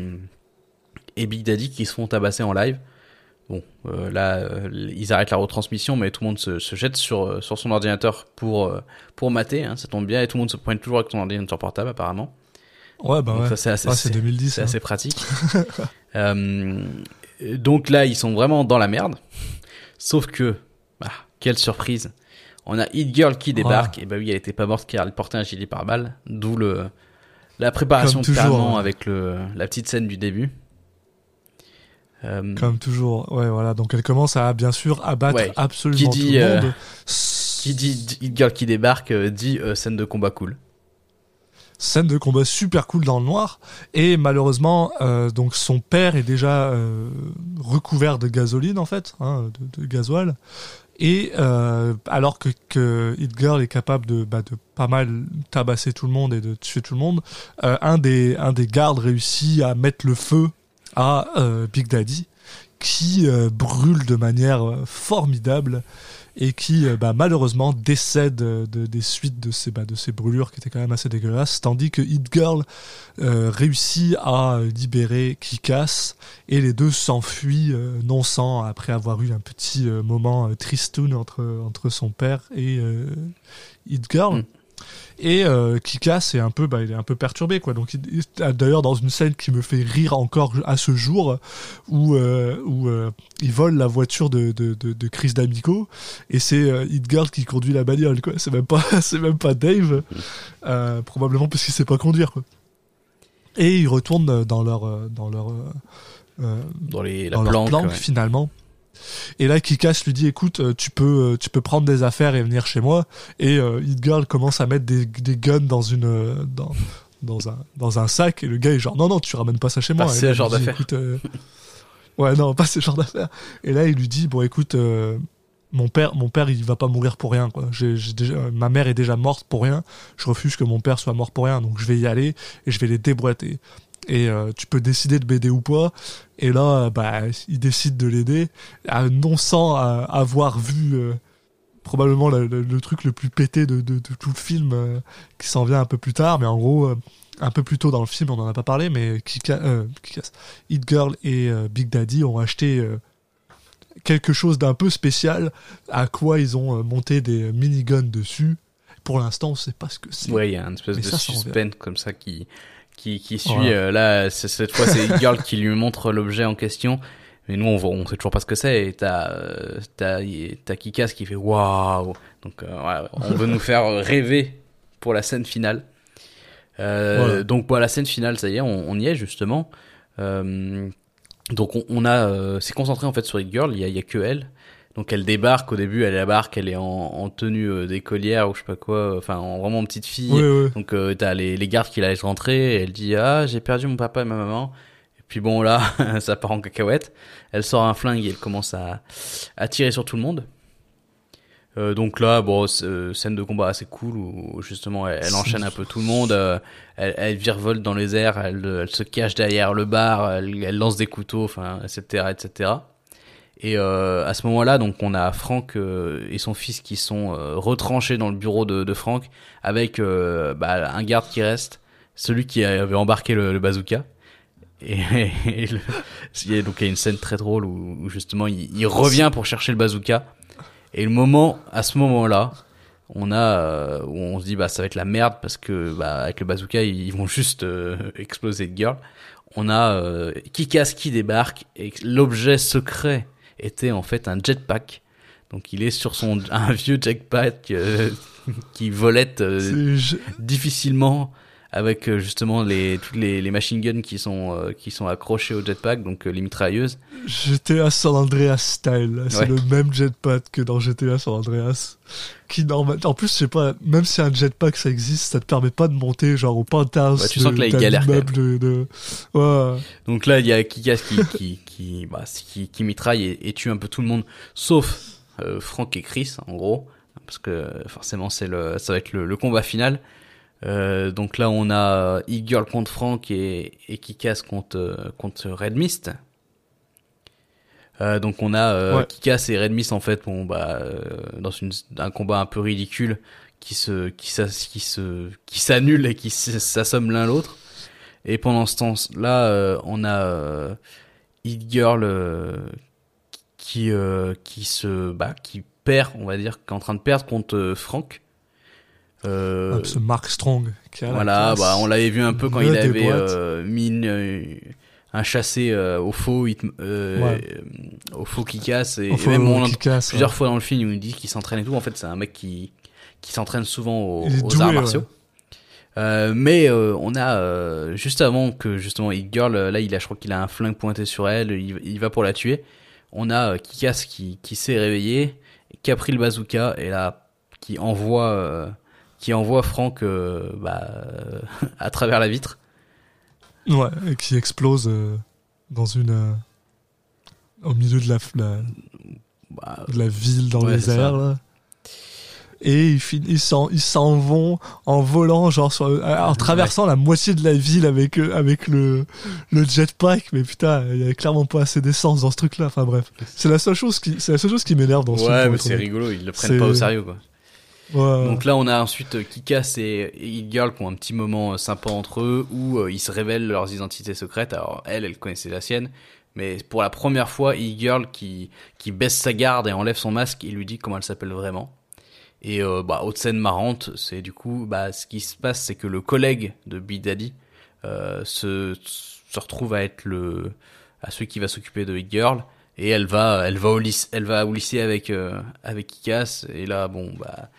et Big Daddy qui se font tabasser en live. Bon, euh, là, euh, ils arrêtent la retransmission, mais tout le monde se, se jette sur, euh, sur son ordinateur pour, euh, pour mater. Hein, ça tombe bien, et tout le monde se pointe toujours avec son ordinateur portable, apparemment. Ouais, bah Donc ouais. c'est assez, Ah, c'est 2010. hein. assez pratique. Donc là, ils sont vraiment dans la merde. Sauf que, bah, quelle surprise. On a Hit Girl qui débarque. Et bah oui, elle était pas morte car elle portait un gilet pare-balles. D'où le, la préparation toujours, Talent hein. avec le, la petite scène du début. Euh, Comme toujours. Ouais, voilà. Donc elle commence à, bien sûr, abattre Ouais. absolument Qui tout dit, le euh, monde. qui dit Hit Girl qui débarque euh, dit scène de combat cool. Scène de combat super cool dans le noir. Et malheureusement, euh, donc son père est déjà euh, recouvert de gasoline, en fait, hein, de, de gasoil. Et euh, alors que, que Hit Girl est capable de, bah, de pas mal tabasser tout le monde et de tuer tout le monde, un, des, un des gardes réussit à mettre le feu à euh, Big Daddy, qui euh, brûle de manière euh, formidable et qui bah, malheureusement décède de, des suites de ces, bah, de ces brûlures qui étaient quand même assez dégueulasses, tandis que Hit Girl réussit à libérer Kikas et les deux s'enfuient non sans après avoir eu un petit moment tristoun entre, son père et Hit Girl. Mm. Et euh, Kikas est un peu, bah, il est un peu perturbé quoi. Donc il- d'ailleurs dans une scène qui me fait rire encore à ce jour, où euh, où euh, il vole la voiture de de, de, de Chris D'Amico et c'est euh, Hit Girl qui conduit la bagnole quoi. C'est même pas c'est même pas Dave, euh, probablement parce qu'il sait pas conduire quoi. Et ils retournent dans leur euh, dans leur euh, euh, Dans les, la dans leur planque. planque ouais. finalement. Et là, Kikas lui dit, écoute, euh, tu peux, euh, tu peux prendre des affaires et venir chez moi. Et euh, Hit Girl commence à mettre des, des guns dans une, euh, dans, dans un, dans un sac. Et le gars est genre, non, non, tu ramènes pas ça chez moi. Pas Et ce là, il genre d'affaires. euh, ouais, non, pas ce genre d'affaires. Et là, il lui dit, bon, écoute, euh, mon père, mon père, il va pas mourir pour rien, quoi. Déjà, ma mère est déjà morte pour rien. Je refuse que mon père soit mort pour rien. Donc, je vais y aller et je vais les déboîter. Et euh, tu peux décider de m'aider ou pas. Et là, bah, il décide de l'aider, euh, non sans euh, avoir vu euh, probablement le, le- le truc le plus pété de, de- de tout le film euh, qui s'en vient un peu plus tard. Mais en gros, un peu plus tôt dans le film, on en a pas parlé, mais Kika, Kick-Ass, Hit Girl et Big Daddy ont acheté quelque chose d'un peu spécial, à quoi ils ont monté des miniguns dessus. Pour l'instant, on sait pas ce que c'est. Ouais, il y a une espèce Mais de ça, ça en suspense comme ça qui qui, qui suit. Voilà. euh, là, cette fois, c'est Girl qui lui montre l'objet en question. Mais nous, on, voit- on sait toujours pas ce que c'est. Et t'as euh, t'as t'as Kikas qui fait waouh. Donc, euh, ouais, on veut nous faire rêver pour la scène finale. Euh, Voilà. Donc, voilà, la scène finale, ça y est, on, on y est justement. Euh, donc, on, on a, euh, c'est concentré en fait sur Hit Girl. Il y a, y a que elle. Donc, elle débarque au début. Elle débarque. Elle est en, en tenue euh, d'écolière ou je sais pas quoi. Enfin, en vraiment petite fille. Ouais, ouais. Donc euh, t'as les, les gardes qui la laissent rentrer, et elle dit ah j'ai perdu mon papa et ma maman. Et puis bon là ça part en cacahuète. Elle sort un flingue et elle commence à, à tirer sur tout le monde. Euh, donc là bon euh, scène de combat assez cool où justement elle, elle enchaîne un peu tout le monde. euh, elle, elle virevolte dans les airs, elle, elle se cache derrière le bar, elle, elle lance des couteaux, enfin etc etc. Et euh, à ce moment-là, donc on a Franck euh, et son fils qui sont euh, retranchés dans le bureau de, de Franck avec euh, bah, un garde qui reste, celui qui avait embarqué le, le bazooka. Et, et le- il y a donc il y a une scène très drôle où, où justement il, il revient pour chercher le bazooka. Et le moment, à ce moment-là, on a euh, où on se dit bah ça va être la merde parce que bah avec le bazooka ils, ils vont juste euh, exploser de girl. On a euh, Kikas qui débarque et l'objet secret était en fait un jetpack. Donc il est sur son un vieux jetpack euh, qui volette euh, difficilement avec euh, justement les toutes les, les machine guns qui sont euh, qui sont accrochés au jetpack donc euh, les mitrailleuses. GTA San Andreas style. C'est Ouais. le même jetpack que dans GTA San Andreas. Qui normal... En plus, je sais pas, même si un jetpack ça existe, ça te permet pas de monter genre au penthouse Ouais, tu sens de- que là, il galère de, de... Ouais. Donc là il y a Kikas qui qui qui bah, qui, qui mitraille et, et tue un peu tout le monde sauf euh, Frank et Chris en gros parce que forcément c'est le ça va être le, le combat final. Euh, donc là on a E-Girl contre Frank et, et Kikas contre euh, contre Red Mist. Euh, donc on a euh, Ouais. Kikas et Red Mist en fait bon bah euh, dans une, un combat un peu ridicule qui se qui qui se qui s'annule et qui s- s'assomment l'un l'autre. Et pendant ce temps-là, euh, on a euh, Hit Girl euh, qui euh, qui se bah qui perd, on va dire, qui est en train de perdre contre euh, Frank. Euh, Ah, ce Mark Strong qui a la voilà, bah on l'avait vu un peu quand il avait euh, mis une, euh, un chassé euh, au faux hit, Ouais. au faux qui casse et, même on casse, plusieurs ouais. fois dans le film il nous dit qu'il s'entraîne et tout. En fait, c'est un mec qui qui s'entraîne souvent aux, aux doué, arts martiaux. Mais on a juste avant que justement Hit Girl là il a je crois qu'il a un flingue pointé sur elle il, il va pour la tuer on a Kikas qui qui s'est réveillé qui a pris le bazooka et là qui envoie qui envoie Franck euh, bah, à travers la vitre Ouais, et qui explose euh, dans une. euh, au milieu de la, la, Bah, de la ville, dans Ouais, les airs, là. Et ils, ils s'en ils s'en vont en volant, genre sur- en traversant la moitié de la ville avec avec le le jetpack. Mais putain, il y avait clairement pas assez d'essence dans ce truc-là. Enfin bref, c'est la seule chose qui c'est la seule chose qui m'énerve dans ce film. ouais pour mais c'est rigolo ils le prennent C'est- pas au sérieux quoi Donc là, on a ensuite euh, Kikas et et Hit Girl qui ont un petit moment euh, sympa entre eux où euh, ils se révèlent leurs identités secrètes. Alors elle, elle connaissait la sienne, mais pour la première fois, Hit Girl qui qui baisse sa garde et enlève son masque, il lui dit comment elle s'appelle vraiment. Et euh, bah autre scène marrante, c'est du coup bah ce qui se passe, c'est que le collègue de Big Daddy euh, se retrouve à être le à celui qui va s'occuper de Hit Girl. Et elle va, elle va au lycée, elle va avec avec Kikas. Et là, bon, bah,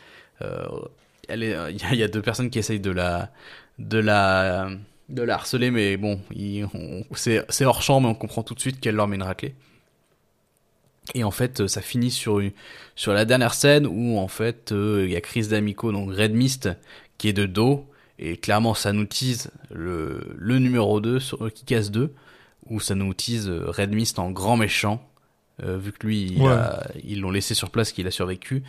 elle est, il y, a- deux personnes qui essayent de la, de la, de la harceler, mais bon, c'est hors champ, mais on comprend tout de suite qu'elle leur met une raclée. Et en fait, euh, ça finit sur, une, sur la dernière scène où en fait, euh, il y a Chris D'Amico, donc Red Mist, qui est de dos, et clairement, ça nous tease le, le numéro 2, sur, euh, qui casse 2, où ça nous tease euh, Red Mist en grand méchant, euh, vu que lui, il Ouais. a- ils l'ont laissé sur place, qu'il a survécu.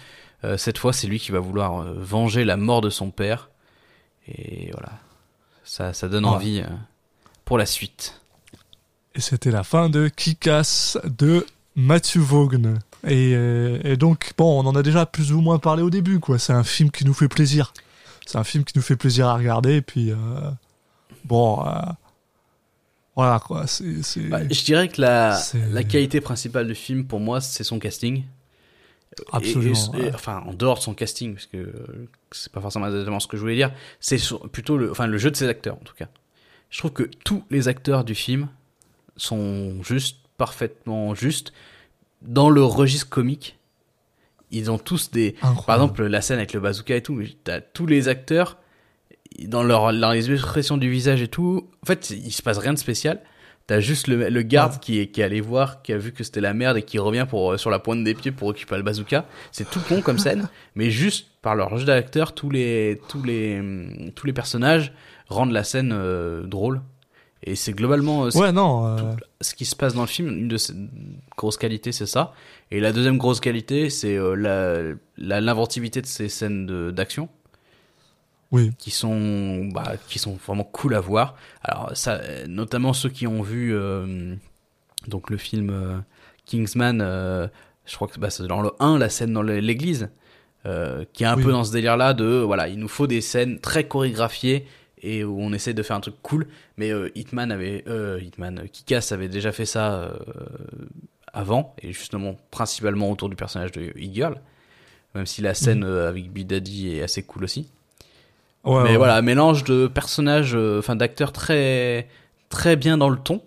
Euh, cette fois, c'est lui qui va vouloir euh, venger la mort de son père. Et voilà. Ça, ça donne Ouais. envie pour la suite. Et c'était la fin de Kick-Ass de Matthew Vaughn. Et, et donc, bon, on en a déjà plus ou moins parlé au début, quoi. C'est un film qui nous fait plaisir. C'est un film qui nous fait plaisir à regarder, et puis, bon, voilà, quoi. C'est, Bah, je dirais que la, la qualité principale du film, pour moi, c'est son casting. Absolument, Et- et- ouais. enfin, en dehors de son casting, parce que euh, c'est pas forcément exactement ce que je voulais dire, c'est plutôt le, enfin, le jeu de ses acteurs, en tout cas. Je trouve que tous les acteurs du film sont juste, parfaitement justes. Dans le registre comique, ils ont tous des, Incroyable. par exemple, la scène avec le bazooka et tout, mais t'as tous les acteurs, dans leur, dans les expressions du visage et tout, en fait, il se passe rien de spécial. T'as juste le, le garde Ouais. qui est, qui est allé voir, qui a vu que c'était la merde et qui revient pour, euh, sur la pointe des pieds pour récupérer le bazooka. C'est tout con comme scène, mais juste par leur jeu d'acteur, tous les, tous les, hum, tous les personnages rendent la scène euh, drôle. Et c'est globalement euh, ce- Ouais, non. euh, ce qui se passe dans le film, une de ses grosses qualités, c'est ça. Et la deuxième grosse qualité, c'est euh, la- la- l'inventivité de ces scènes d'action oui. qui sont bah, qui sont vraiment cool à voir. Alors ça, notamment ceux qui ont vu euh, donc le film euh, Kingsman, euh, je crois que bah, c'est dans le 1 la scène dans l'église, qui est un Oui. peu dans ce délire-là de voilà, il nous faut des scènes très chorégraphiées et où on essaie de faire un truc cool. Mais Hitman avait, Hitman, Kick-Ass avait déjà fait ça avant et justement principalement autour du personnage de E-Girl. Même si la scène euh, avec Big Daddy est assez cool aussi. Ouais, Mais ouais. voilà, mélange de personnages, euh, enfin d'acteurs très très bien dans le ton.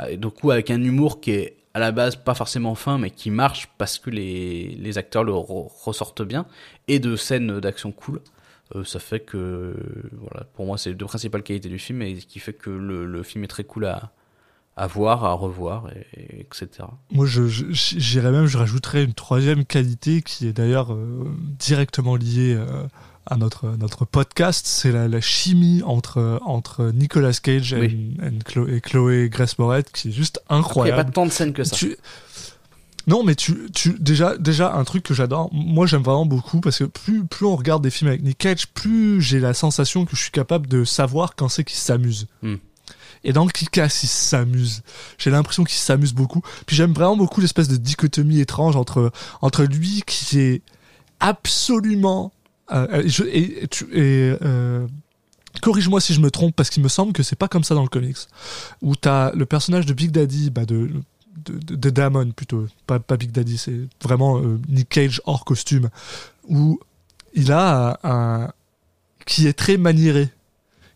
Euh, Et du coup, avec un humour qui est à la base pas forcément fin, mais qui marche parce que les, les acteurs le re- ressortent bien. Et de scènes d'action cool. Euh, ça fait que, voilà, pour moi, c'est les deux principales qualités du film et ce qui fait que le, le film est très cool à, à voir, à revoir, et, et etc. Moi, je, je- j'irais même, je rajouterais une troisième qualité qui est d'ailleurs euh, directement liée euh, à notre, notre podcast, c'est la, la chimie entre, entre Nicolas Cage et, Chloé Grace Moretz qui est juste Après, il n'y a incroyable. pas tant de scènes que ça. Tu- Non, mais tu, tu déjà, déjà un truc que j'adore. Moi, j'aime vraiment beaucoup parce que plus, plus on regarde des films avec Nick Cage, plus j'ai la sensation que je suis capable de savoir quand c'est qu'il s'amuse. Hmm. Et dans le Kick-Ass, il s'amuse. J'ai l'impression qu'il s'amuse beaucoup. Puis j'aime vraiment beaucoup l'espèce de dichotomie étrange entre entre lui qui est absolument euh, je- et, et euh, corrige-moi si je me trompe parce qu'il me semble que c'est pas comme ça dans le comics où t'as le personnage de Big Daddy bah de de, de, de Damon plutôt pas, pas Big Daddy c'est vraiment euh, Nick Cage hors costume où il a un qui est très maniéré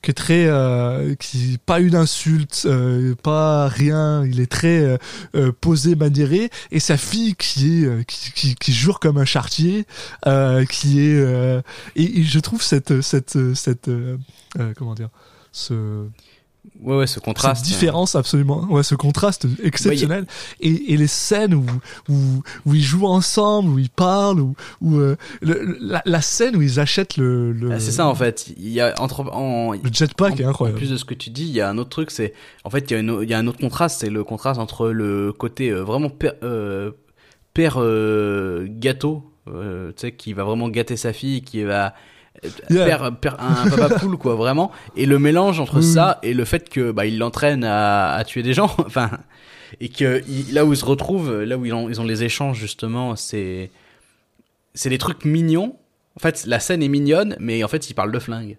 qui est très euh, qui pas une insulte euh, pas rien. Il est très euh, euh, posé maniéré et sa fille qui est euh, qui, qui, qui jure comme un chartier euh, qui est et, et je trouve cette cette cette comment dire ce Ouais, ouais, ce cette contraste. différence absolument ouais ce contraste exceptionnel et, et les scènes où, où où ils jouent ensemble où ils parlent où, où euh, le- la, la scène où ils achètent le, le Ah, c'est ça en fait. Il y a entre en, le jetpack en, est en incroyable plus de ce que tu dis, il y a un autre truc, c'est en fait il y a une, il y a un autre contraste, c'est le contraste entre le côté euh, vraiment père, euh, père euh, gâteau, tu sais, qui va vraiment gâter sa fille, qui va Yeah. père, père- un papa poule quoi vraiment, et le mélange entre Oui. ça et le fait que bah il l'entraîne à, à tuer des gens, enfin et que il- là où ils se retrouvent, là où ils ont, ils ont les échanges justement, c'est c'est des trucs mignons. En fait, la scène est mignonne, mais en fait, ils parlent de flingue.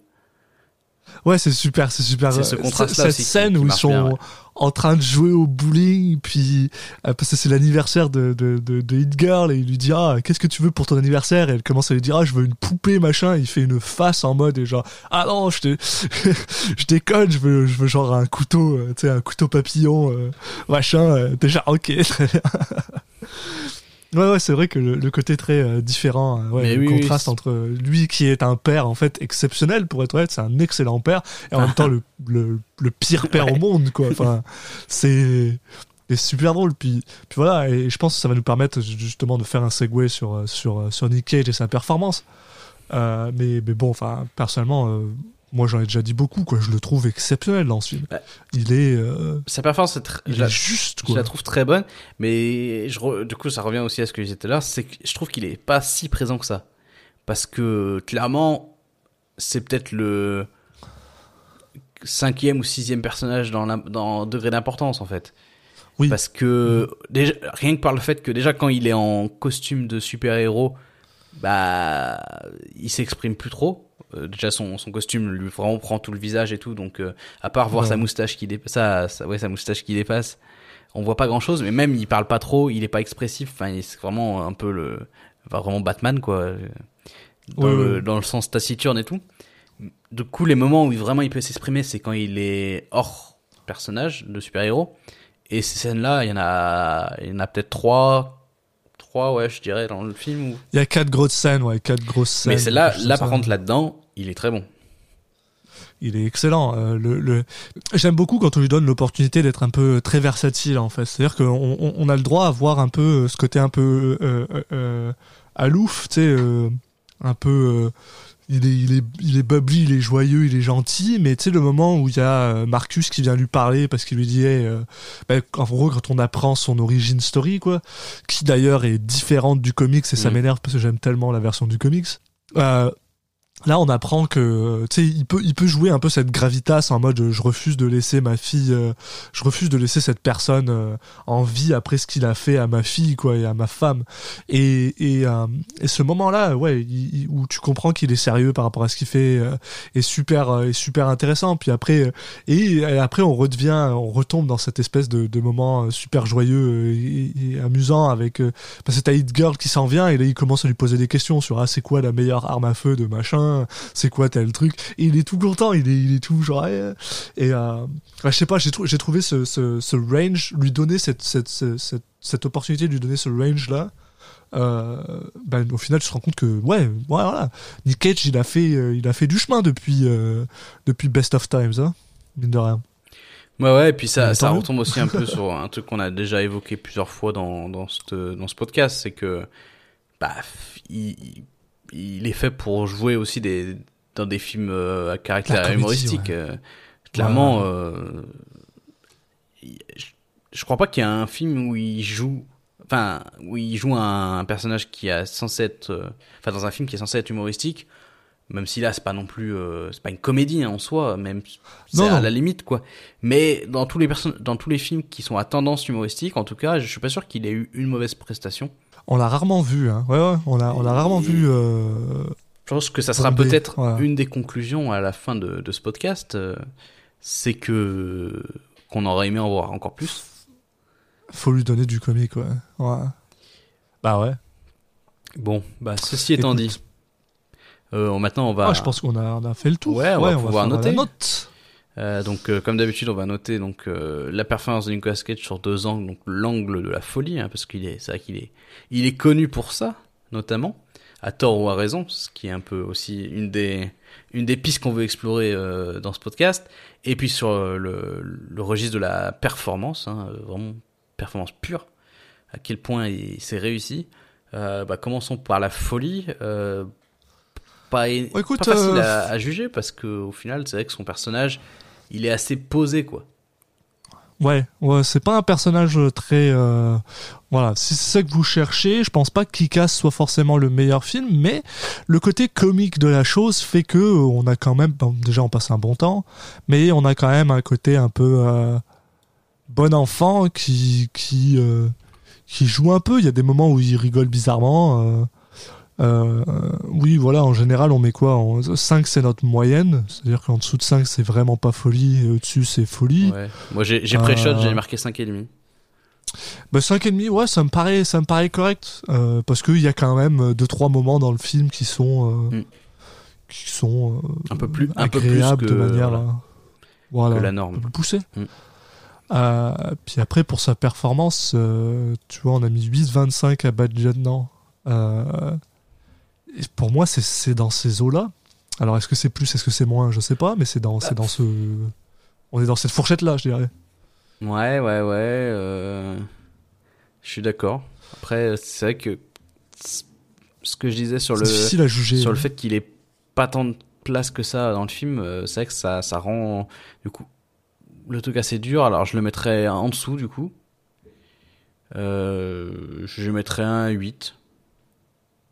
Ouais, c'est super, c'est super. C'est ce Euh, Cette aussi scène qui où ils sont bien, ouais. en train de jouer au bowling, puis euh, parce que c'est l'anniversaire de, de, de, de Hit Girl, et il lui dit ah qu'est-ce que tu veux pour ton anniversaire? Et elle commence à lui dire ah je veux une poupée machin. Et il fait une face en mode et genre ah non je te je déconne, je veux je veux genre un couteau, euh, tu sais un couteau papillon euh, machin. euh, déjà ok très bien. Ouais, ouais, c'est vrai que le, le côté très euh, différent, euh, ouais, le oui, contraste entre lui qui est un père en fait exceptionnel pour être honnête, c'est un excellent père, et en même temps le, le, le pire père au monde, quoi. Enfin, c'est super drôle. Puis, puis voilà, et je pense que ça va nous permettre justement de faire un segue sur euh, sur sur Nick Cage et sa performance. Euh, mais mais bon, enfin, personnellement. Moi, j'en ai déjà dit beaucoup, quoi. Je le trouve exceptionnel dans ce film. Il est, euh, Sa performance, est il la- est juste, Je la trouve très bonne, mais je re- du coup, ça revient aussi à ce que je disais tout à l'heure, c'est que je trouve qu'il est pas si présent que ça. Parce que, clairement, c'est peut-être le cinquième ou sixième personnage dans, dans degré d'importance, en fait. Oui. Parce que, déjà, rien que par le fait que, déjà, quand il est en costume de super-héros, bah, il s'exprime plus trop. Euh, déjà, son, son costume lui vraiment prend tout le visage et tout, donc, euh, à part voir Ouais. sa moustache qui dépasse, sa, sa- ouais, sa moustache qui dépasse, on voit pas grand chose, mais même il parle pas trop, il est pas expressif, enfin, c'est vraiment un peu le, vraiment Batman, quoi, euh, dans, Ouais, le, dans le sens taciturne et tout. Du coup, les moments où vraiment il peut s'exprimer, c'est quand il est hors personnage de super-héros. Et ces scènes-là, il y en a, il y en a peut-être trois, trois, ouais, je dirais, dans le film. Où... Il y a quatre grosses scènes, ouais, quatre grosses scènes. Mais c'est là, là, par ça. contre, là-dedans, il est très bon. il est excellent. Euh, le, le... J'aime beaucoup quand on lui donne l'opportunité d'être un peu très versatile en fait. C'est-à-dire qu'on on, on a le droit à voir un peu euh, ce côté un peu euh, euh, euh, alouf, tu sais, euh, un peu. euh, il est, il est, il est bubbly, il est joyeux, il est gentil, mais tu sais le moment où il y a euh, Marcus qui vient lui parler parce qu'il lui dit, hey, euh, ben, en gros quand on apprend son origin story quoi, qui d'ailleurs est différente du comics et ça Mm. m'énerve parce que j'aime tellement la version du comics. Euh, Là, on apprend que, tu sais, il peut, il peut jouer un peu cette gravitas en mode, euh, je refuse de laisser ma fille, euh, je refuse de laisser cette personne euh, en vie après ce qu'il a fait à ma fille, quoi, et à ma femme. Et, et, euh, ce moment-là, ouais, où tu comprends qu'il est sérieux par rapport à ce qu'il fait, euh, est super, euh, est super intéressant. Puis après, euh, et, après, on redevient, on retombe dans cette espèce de, de moment euh, super joyeux euh, et, amusant avec, euh, t'as Hit Girl qui s'en vient et là, il commence à lui poser des questions sur, ah, c'est quoi la meilleure arme à feu de machin, c'est quoi tel truc? Et il est tout content, il est, il est tout genre, et, euh, je sais pas, j'ai trou- j'ai trouvé ce, ce, ce range, lui donner cette, cette, cette, cette, opportunité de lui donner ce range là. Euh, ben, au final, tu te rends compte que ouais, voilà, Nick Cage, il a fait, euh, il a fait du chemin depuis, euh, depuis Best of Times, hein, mine de rien. Ouais, ouais, et puis ça, ça retombe aussi un peu sur un truc qu'on a déjà évoqué plusieurs fois dans, dans, cette- dans ce podcast, c'est que, bah, il, il- est fait pour jouer aussi des, dans des films euh, à caractère comédie, humoristique. ouais. euh, clairement, Ouais. euh, je, je crois pas qu'il y a un film où il joue, enfin, où il joue un, un personnage qui est censé être, enfin, dans un film qui est censé être humoristique, même si là c'est pas non plus, euh, c'est pas une comédie hein, en soi, même c'est à la limite quoi. Mais dans tous les dans tous les films qui sont à tendance humoristique, en tout cas, je suis pas sûr qu'il ait eu une mauvaise prestation. On l'a rarement vu, hein. Ouais, ouais, on l'a, on l'a rarement Et- vu. Euh... Je pense que ça sera peut-être voilà. une des conclusions à la fin de, de ce podcast, euh, c'est que qu'on aurait aimé en voir encore plus. Faut lui donner du comique, ouais. ouais. Bah ouais. Bon, bah ceci étant Écoute. dit, euh, maintenant on va. Ah, je pense qu'on a, on a fait le tour. Ouais, on va pouvoir faire noter. La note. Euh, donc, euh, comme d'habitude, on va noter donc euh, la performance de Nicolas sur deux angles, donc l'angle de la folie, hein, parce qu'il est, c'est vrai qu'il est, il est connu pour ça, notamment, à tort ou à raison, ce qui est un peu aussi une des, une des pistes qu'on veut explorer dans ce podcast. Et puis sur le, le registre de la performance, hein, vraiment performance pure, à quel point il s'est réussi. Bah, commençons par la folie. Pas, écoute, pas facile euh, à, à juger parce que au final, c'est vrai que son personnage, il est assez posé quoi. Ouais, ouais, c'est pas un personnage très. euh, Voilà, si c'est ça que vous cherchez, je pense pas que Kick-Ass soit forcément le meilleur film, mais le côté comique de la chose fait que euh, on a quand même. bon, déjà, on passe un bon temps, mais on a quand même un côté un peu euh, bon enfant qui qui euh, qui joue un peu. Il y a des moments où il rigole bizarrement. Euh, euh, oui, voilà, en général, on met quoi en 5, c'est notre moyenne. C'est-à-dire qu'en dessous de 5, c'est vraiment pas folie, et au-dessus, c'est folie. Ouais. Moi, j'ai pré-shot, Euh, j'ai marqué 5,5. Bah 5,5, ouais, ça me paraît, ça me paraît correct. euh, parce qu'il y a quand même 2-3 moments dans le film qui sont. euh, Mm. qui sont. euh, Un peu plus- un peu plus agréables que, de manière. voilà, euh, voilà, que la un norme. peu plus poussée. Mm. Euh, puis après, pour sa performance, euh, tu vois, on a mis 8-25 à Bad Lieutenant. Euh, et pour moi, c'est- dans ces eaux-là. Alors, est-ce que c'est plus, est-ce que c'est moins, je sais pas, mais c'est dans, dans ce. On est dans cette fourchette-là, je dirais. Ouais, ouais, ouais. euh, Je suis d'accord. Après, c'est vrai que ce que je disais sur le difficile à juger. sur le fait qu'il ait pas tant de place que ça dans le film, euh, c'est vrai que ça, ça rend du coup le truc assez dur. Alors je le mettrais en dessous du coup. Euh, je mettrais un 8,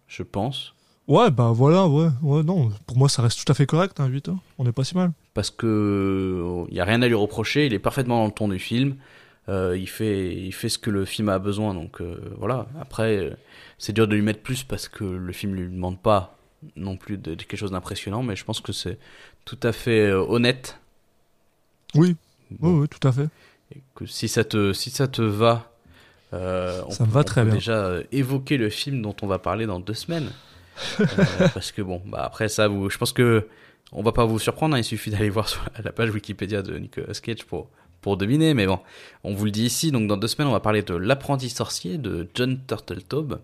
je pense. Ouais, bah voilà, ouais, ouais, non. Pour moi, ça reste tout à fait correct, un 8. hein. On est pas si mal. Parce que il y a rien à lui reprocher, il est parfaitement dans le ton du film. Euh, il fait il fait ce que le film a besoin donc euh, voilà. Après euh, c'est dur de lui mettre plus parce que le film lui demande pas non plus de, de quelque chose d'impressionnant mais je pense que c'est tout à fait euh, honnête. Oui, Bon. oui, oui, tout à fait. Et que si ça te si ça te va euh, on Ça me va on très peut bien. déjà euh, évoquer le film dont on va parler dans deux semaines Euh, parce que bon bah après ça vous je pense que on va pas vous surprendre hein, il suffit d'aller voir sur la page Wikipédia de Nicolas Cage pour pour deviner mais bon on vous le dit ici donc dans deux semaines on va parler de l'apprenti sorcier de John Turteltaub.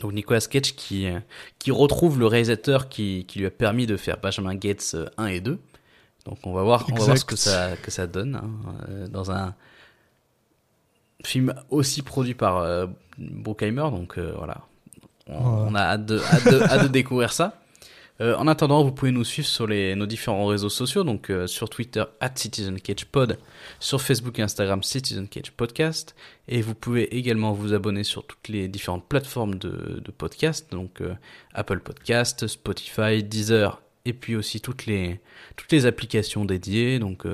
Donc Nicolas Cage qui euh, qui retrouve le réalisateur qui qui lui a permis de faire Benjamin Gates euh, 1 et 2 donc on va voir on va voir ce que ça que ça donne hein, euh, dans un film aussi produit par euh, Bruckheimer, donc euh, voilà. On, a hâte de, hâte de, hâte de découvrir ça. Euh, en attendant, vous pouvez nous suivre sur les, nos différents réseaux sociaux, donc euh, sur Twitter at CitizenCagePod, sur Facebook et Instagram Citizen Cage Podcast, et vous pouvez également vous abonner sur toutes les différentes plateformes de, de podcast, donc euh, Apple Podcast, Spotify, Deezer, et puis aussi toutes les, toutes les applications dédiées, donc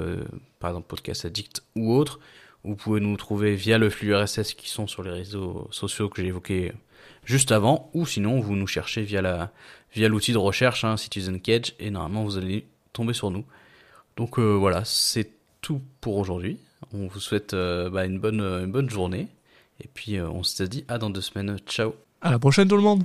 par exemple Podcast Addict ou autres. Vous pouvez nous trouver via le flux RSS qui sont sur les réseaux sociaux que j'ai évoqués juste avant, ou sinon vous nous cherchez via la via l'outil de recherche hein, Citizen Cage et normalement vous allez tomber sur nous. Donc euh, voilà, c'est tout pour aujourd'hui. On vous souhaite euh, bah, une bonne une bonne journée et puis euh, on se dit à dans deux semaines. Ciao. À la prochaine, tout le monde.